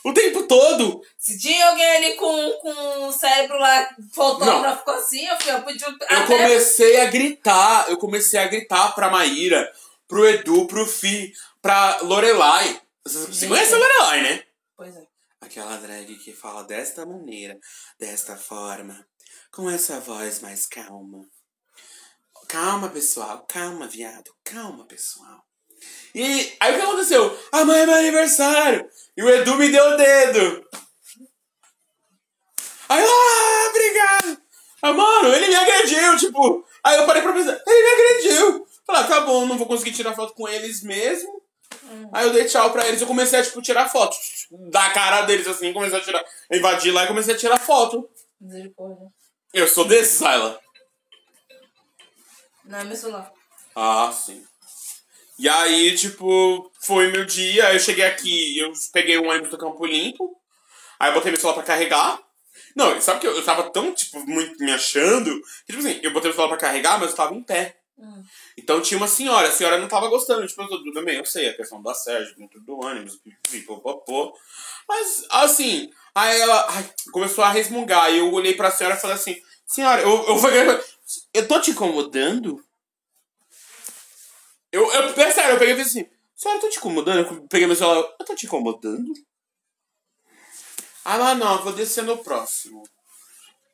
O tempo todo! Se tinha alguém ali com, com o cérebro lá, fotógrafo assim, eu, fui, eu podia Eu até comecei a gritar, eu comecei a gritar pra Maíra, pro Edu, pro Fi, pra Lorelai. Você conhece a Lorelai, né? Pois é. Aquela drag que fala desta maneira, desta forma, com essa voz mais calma. Calma, pessoal, calma, viado, calma, pessoal. E aí o que aconteceu? Amanhã é meu aniversário! E o Edu me deu o dedo! Aí, eu, ah, obrigado! Ah, mano, ele me agrediu, tipo. Aí eu parei pra pensar, ele me agrediu! Falei, ah, tá bom, não vou conseguir tirar foto com eles mesmo. Aí eu dei tchau pra eles, eu comecei a, tipo, tirar foto da cara deles, assim, comecei a tirar, invadir lá e comecei a tirar foto. Misericórdia. Eu sou desse, Sayla. Não é meu celular. Ah, sim. E aí, tipo, foi meu dia, eu cheguei aqui, eu peguei um ônibus do Campo Limpo, aí eu botei meu celular pra carregar. Não, sabe que eu, eu tava tão, tipo, muito me achando, que, tipo assim, eu botei o celular pra carregar, mas eu tava em pé. Hum. Então tinha uma senhora, a senhora não tava gostando, tipo, eu tô tudo bem, eu sei, a questão da Sérgio, dentro do ônibus, pipipopopô. Mas, assim, aí ela ai, começou a resmungar, e eu olhei pra senhora e falei assim, senhora, eu, eu falei, eu tô te incomodando? Eu, eu, é sério, eu peguei e falei assim, senhora, eu tô te incomodando? Eu peguei meu celular, eu tô te incomodando? Ah, não, não, eu vou descer no próximo.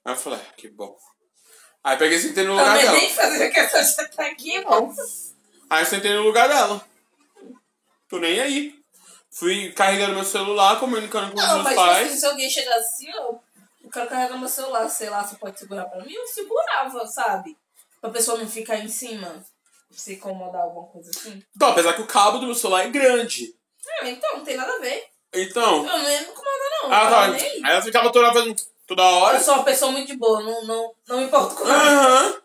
Aí eu falei, ah, que bom. Aí eu peguei e sentei no lugar dela. nem fazer questão de tá aqui, irmão. Aí eu sentei no lugar dela. Tô nem aí. Fui carregando meu celular, comunicando com os Não, meus mas tipo assim, pais. se alguém chegar assim, ó, eu quero carregar meu celular, sei lá, você pode segurar pra mim, eu segurava, sabe? Pra pessoa não ficar em cima, se incomodar alguma coisa assim. Então, apesar que o cabo do meu celular é grande. Ah, então, não tem nada a ver. Então. Eu não me incomodar, não. Ah, tá. aí. Ela ficava toda fazendo toda hora. Eu sou uma pessoa muito de boa, não, não, não me importo com nada. Aham.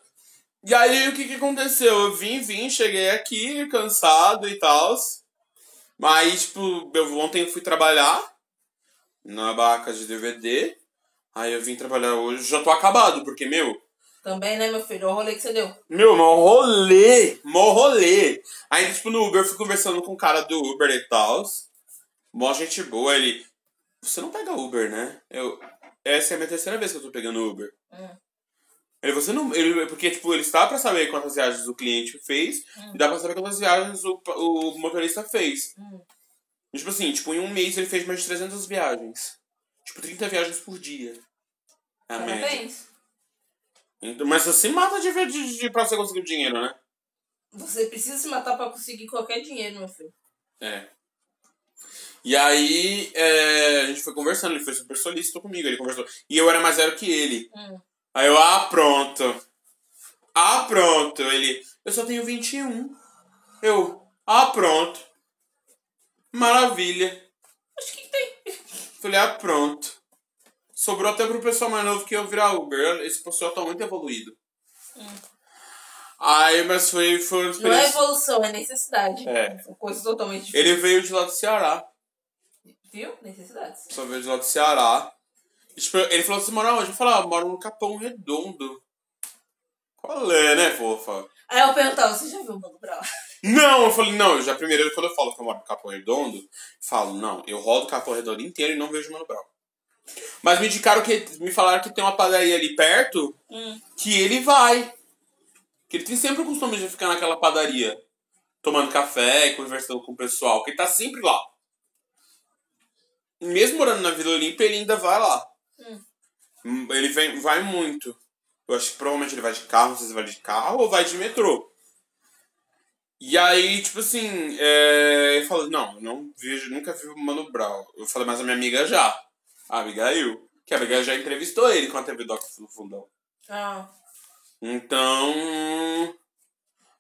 E aí o que que aconteceu? Eu vim, vim, cheguei aqui, cansado e tal. Mas, tipo, eu ontem eu fui trabalhar na barraca de DVD. Aí eu vim trabalhar hoje, já tô acabado, porque, meu, Também, né, meu filho? Olha o rolê que você deu. Meu, mó rolê, mó rolê. Aí, tipo, no Uber, eu fui conversando com o cara do Uber e tal. Mó gente boa, ele... Você não pega Uber, né? Eu... Essa é a minha terceira vez que eu tô pegando Uber. Hum. Ele, você não... Ele, porque, tipo, ele está pra saber quantas viagens o cliente fez Hum. e dá pra saber quantas viagens o, o motorista fez. Hum. E, tipo assim, tipo, em um mês ele fez mais de 300 viagens. Tipo, 30 viagens por dia. É a. Parabéns. Mas você se mata de, de, de, pra você conseguir dinheiro, né? Você precisa se matar pra conseguir qualquer dinheiro, meu filho. É. E aí, é, a gente foi conversando, ele foi super solícito comigo, ele conversou. E eu era mais velho que ele. Hum. Aí eu, ah, pronto. ah, pronto. Ele, eu só tenho 21. Eu, ah, pronto. Maravilha. Mas o que, que tem? Falei, ah, pronto. Sobrou até pro pessoal mais novo que eu virar Uber. Esse pessoal tá muito evoluído. Aí, mas foi, foi uma Não é experiência. evolução, é necessidade. É. São coisas totalmente diferentes. Ele veio de lá do Ceará. Viu? Necessidades. Só veio de lá do Ceará. E, tipo, ele falou assim, mora onde? Eu falei, ah, eu moro no Capão Redondo. Qual é, né, fofa? Aí eu perguntava, você já viu o Mano Brown? Não, eu falei, não, eu já primeiro, quando eu falo que eu moro no Capão Redondo, falo, não, eu rodo o Capão Redondo inteiro e não vejo Mano Brown. Mas me indicaram que, me falaram que tem uma padaria ali perto, Hum. que ele vai. Que ele tem sempre o costume de ficar naquela padaria, tomando café e conversando com o pessoal, que ele tá sempre lá. Mesmo morando na Vila Olímpia, ele ainda vai lá. Hum, Ele vem, vai muito. Eu acho que provavelmente ele vai de carro, não sei se vai de carro ou vai de metrô. E aí, tipo assim, é, eu falei, não, eu não vejo, nunca vi o Mano Brown. Eu falei, mas a minha amiga já. A Abigail. Que a Abigail já entrevistou ele com a TV Doc no fundão. Ah. Então.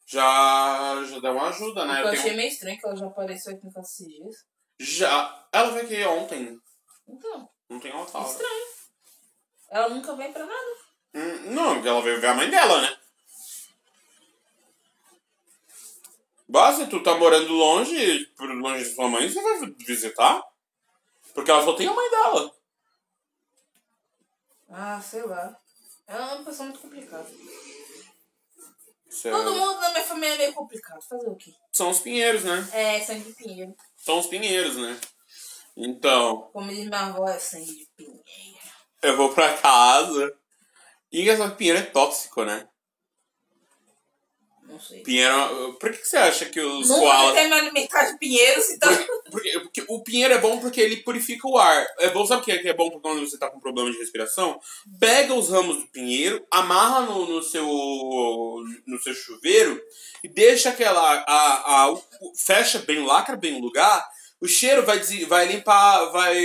Já, já deu uma ajuda, né? eu Eu achei tenho, meio estranho que ela já apareceu aqui no caso esses dias. já. Ela veio aqui ontem. Então, Ontem ela tava. estranho. Ela nunca vem pra nada. Hum, Não, porque ela veio ver a mãe dela, né? Basta, tu tá morando longe, por longe de sua mãe, você vai visitar? Porque ela só tem a mãe dela. Ah, sei lá. Ela é uma pessoa muito complicada. É- Todo mundo na minha família é meio complicado. Fazer o quê? São os pinheiros, né? É, sangue de pinheiro. São os pinheiros, né? Então, Como diz minha avó, é sangue de pinheiro. eu vou pra casa. E que pinheiro é tóxico, né? Não sei. Pinheiro. Por que, que você acha que os Nunca koalas. tentei me alimentar de pinheiros, então... Porque, porque o pinheiro é bom porque ele purifica o ar. É bom, sabe o que é, que é bom quando você tá com problema de respiração? Pega os ramos do pinheiro, amarra no, no seu no seu chuveiro e deixa aquela. A, a, o- fecha bem, lacra bem o lugar. O cheiro vai, vai limpar. Vai,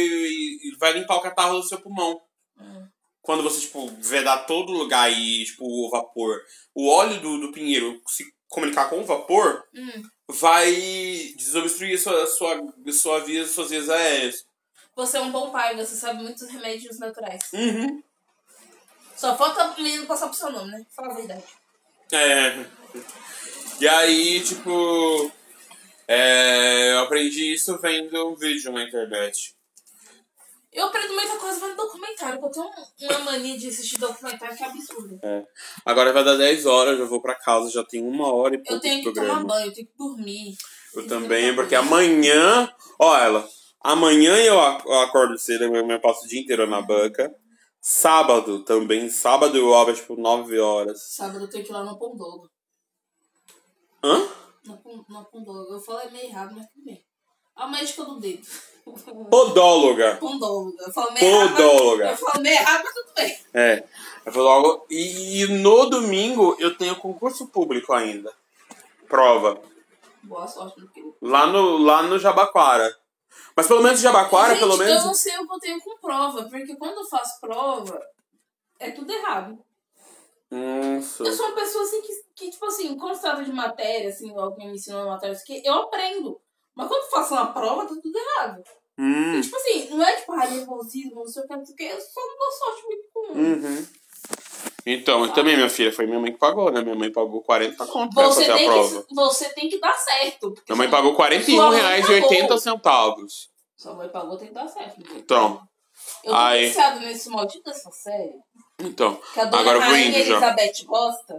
vai limpar o catarro do seu pulmão. Quando você, tipo, vedar todo lugar e, tipo, o vapor. O óleo do, do pinheiro se comunicar com o vapor, Hum. vai desobstruir sua, sua, sua via, suas vias aéreas. Você é um bom pai, você sabe muitos remédios naturais. Uhum. Só falta o menino passar pro seu nome, né? Fala a verdade. É. E aí, tipo. É, eu aprendi isso vendo um vídeo na internet. Eu aprendo muita coisa vendo documentário, porque eu tenho uma mania de assistir documentário que é absurda. Agora vai dar 10 horas, eu vou pra casa, já tem uma hora e pouco Eu tenho que programa. tomar banho, eu tenho que dormir. Eu também, porque amanhã. Ó, ela. Amanhã eu ac- eu acordo cedo, eu passo o dia inteiro na banca. Sábado também. Sábado eu abro tipo 9 horas. Sábado eu tenho que ir lá no Pondolo. Hã? No, no Pondolo. Eu falei meio errado, mas tudo bem. A médica do dedo. Podóloga. Pondóloga. Eu falo meio errado. Podóloga. mas- Eu falo meio errado, mas tudo bem. É. Eu falo logo. E, no domingo eu tenho concurso público ainda. Prova. Boa sorte no que Lá no, lá no Jabaquara. Mas pelo menos Jabaquara, Gente, pelo menos. Eu não sei o que eu tenho com prova, porque quando eu faço prova, é tudo errado. Nossa. Eu sou uma pessoa assim que, que tipo assim, quando se trata de matéria, assim, alguém me ensinou uma matéria, aqui, eu aprendo. Mas quando eu faço uma prova, tá tudo errado. Hum. E, tipo assim, não é tipo, ah, nervosismo, não sei o que, não sei o que, eu só não dou sorte muito com. Uhum. Então, e também, minha filha, foi minha mãe que pagou, né? Minha mãe pagou 40 conto pra fazer a prova. que, você tem que dar certo. Minha mãe pagou sua mãe R$ 41,80 pagou. centavos. Sua mãe pagou, tem que dar certo. Então, Eu tô Ai. viciada nesse maldito dessa série. então. Que a dona Agora eu vou indo já. Elizabeth gosta.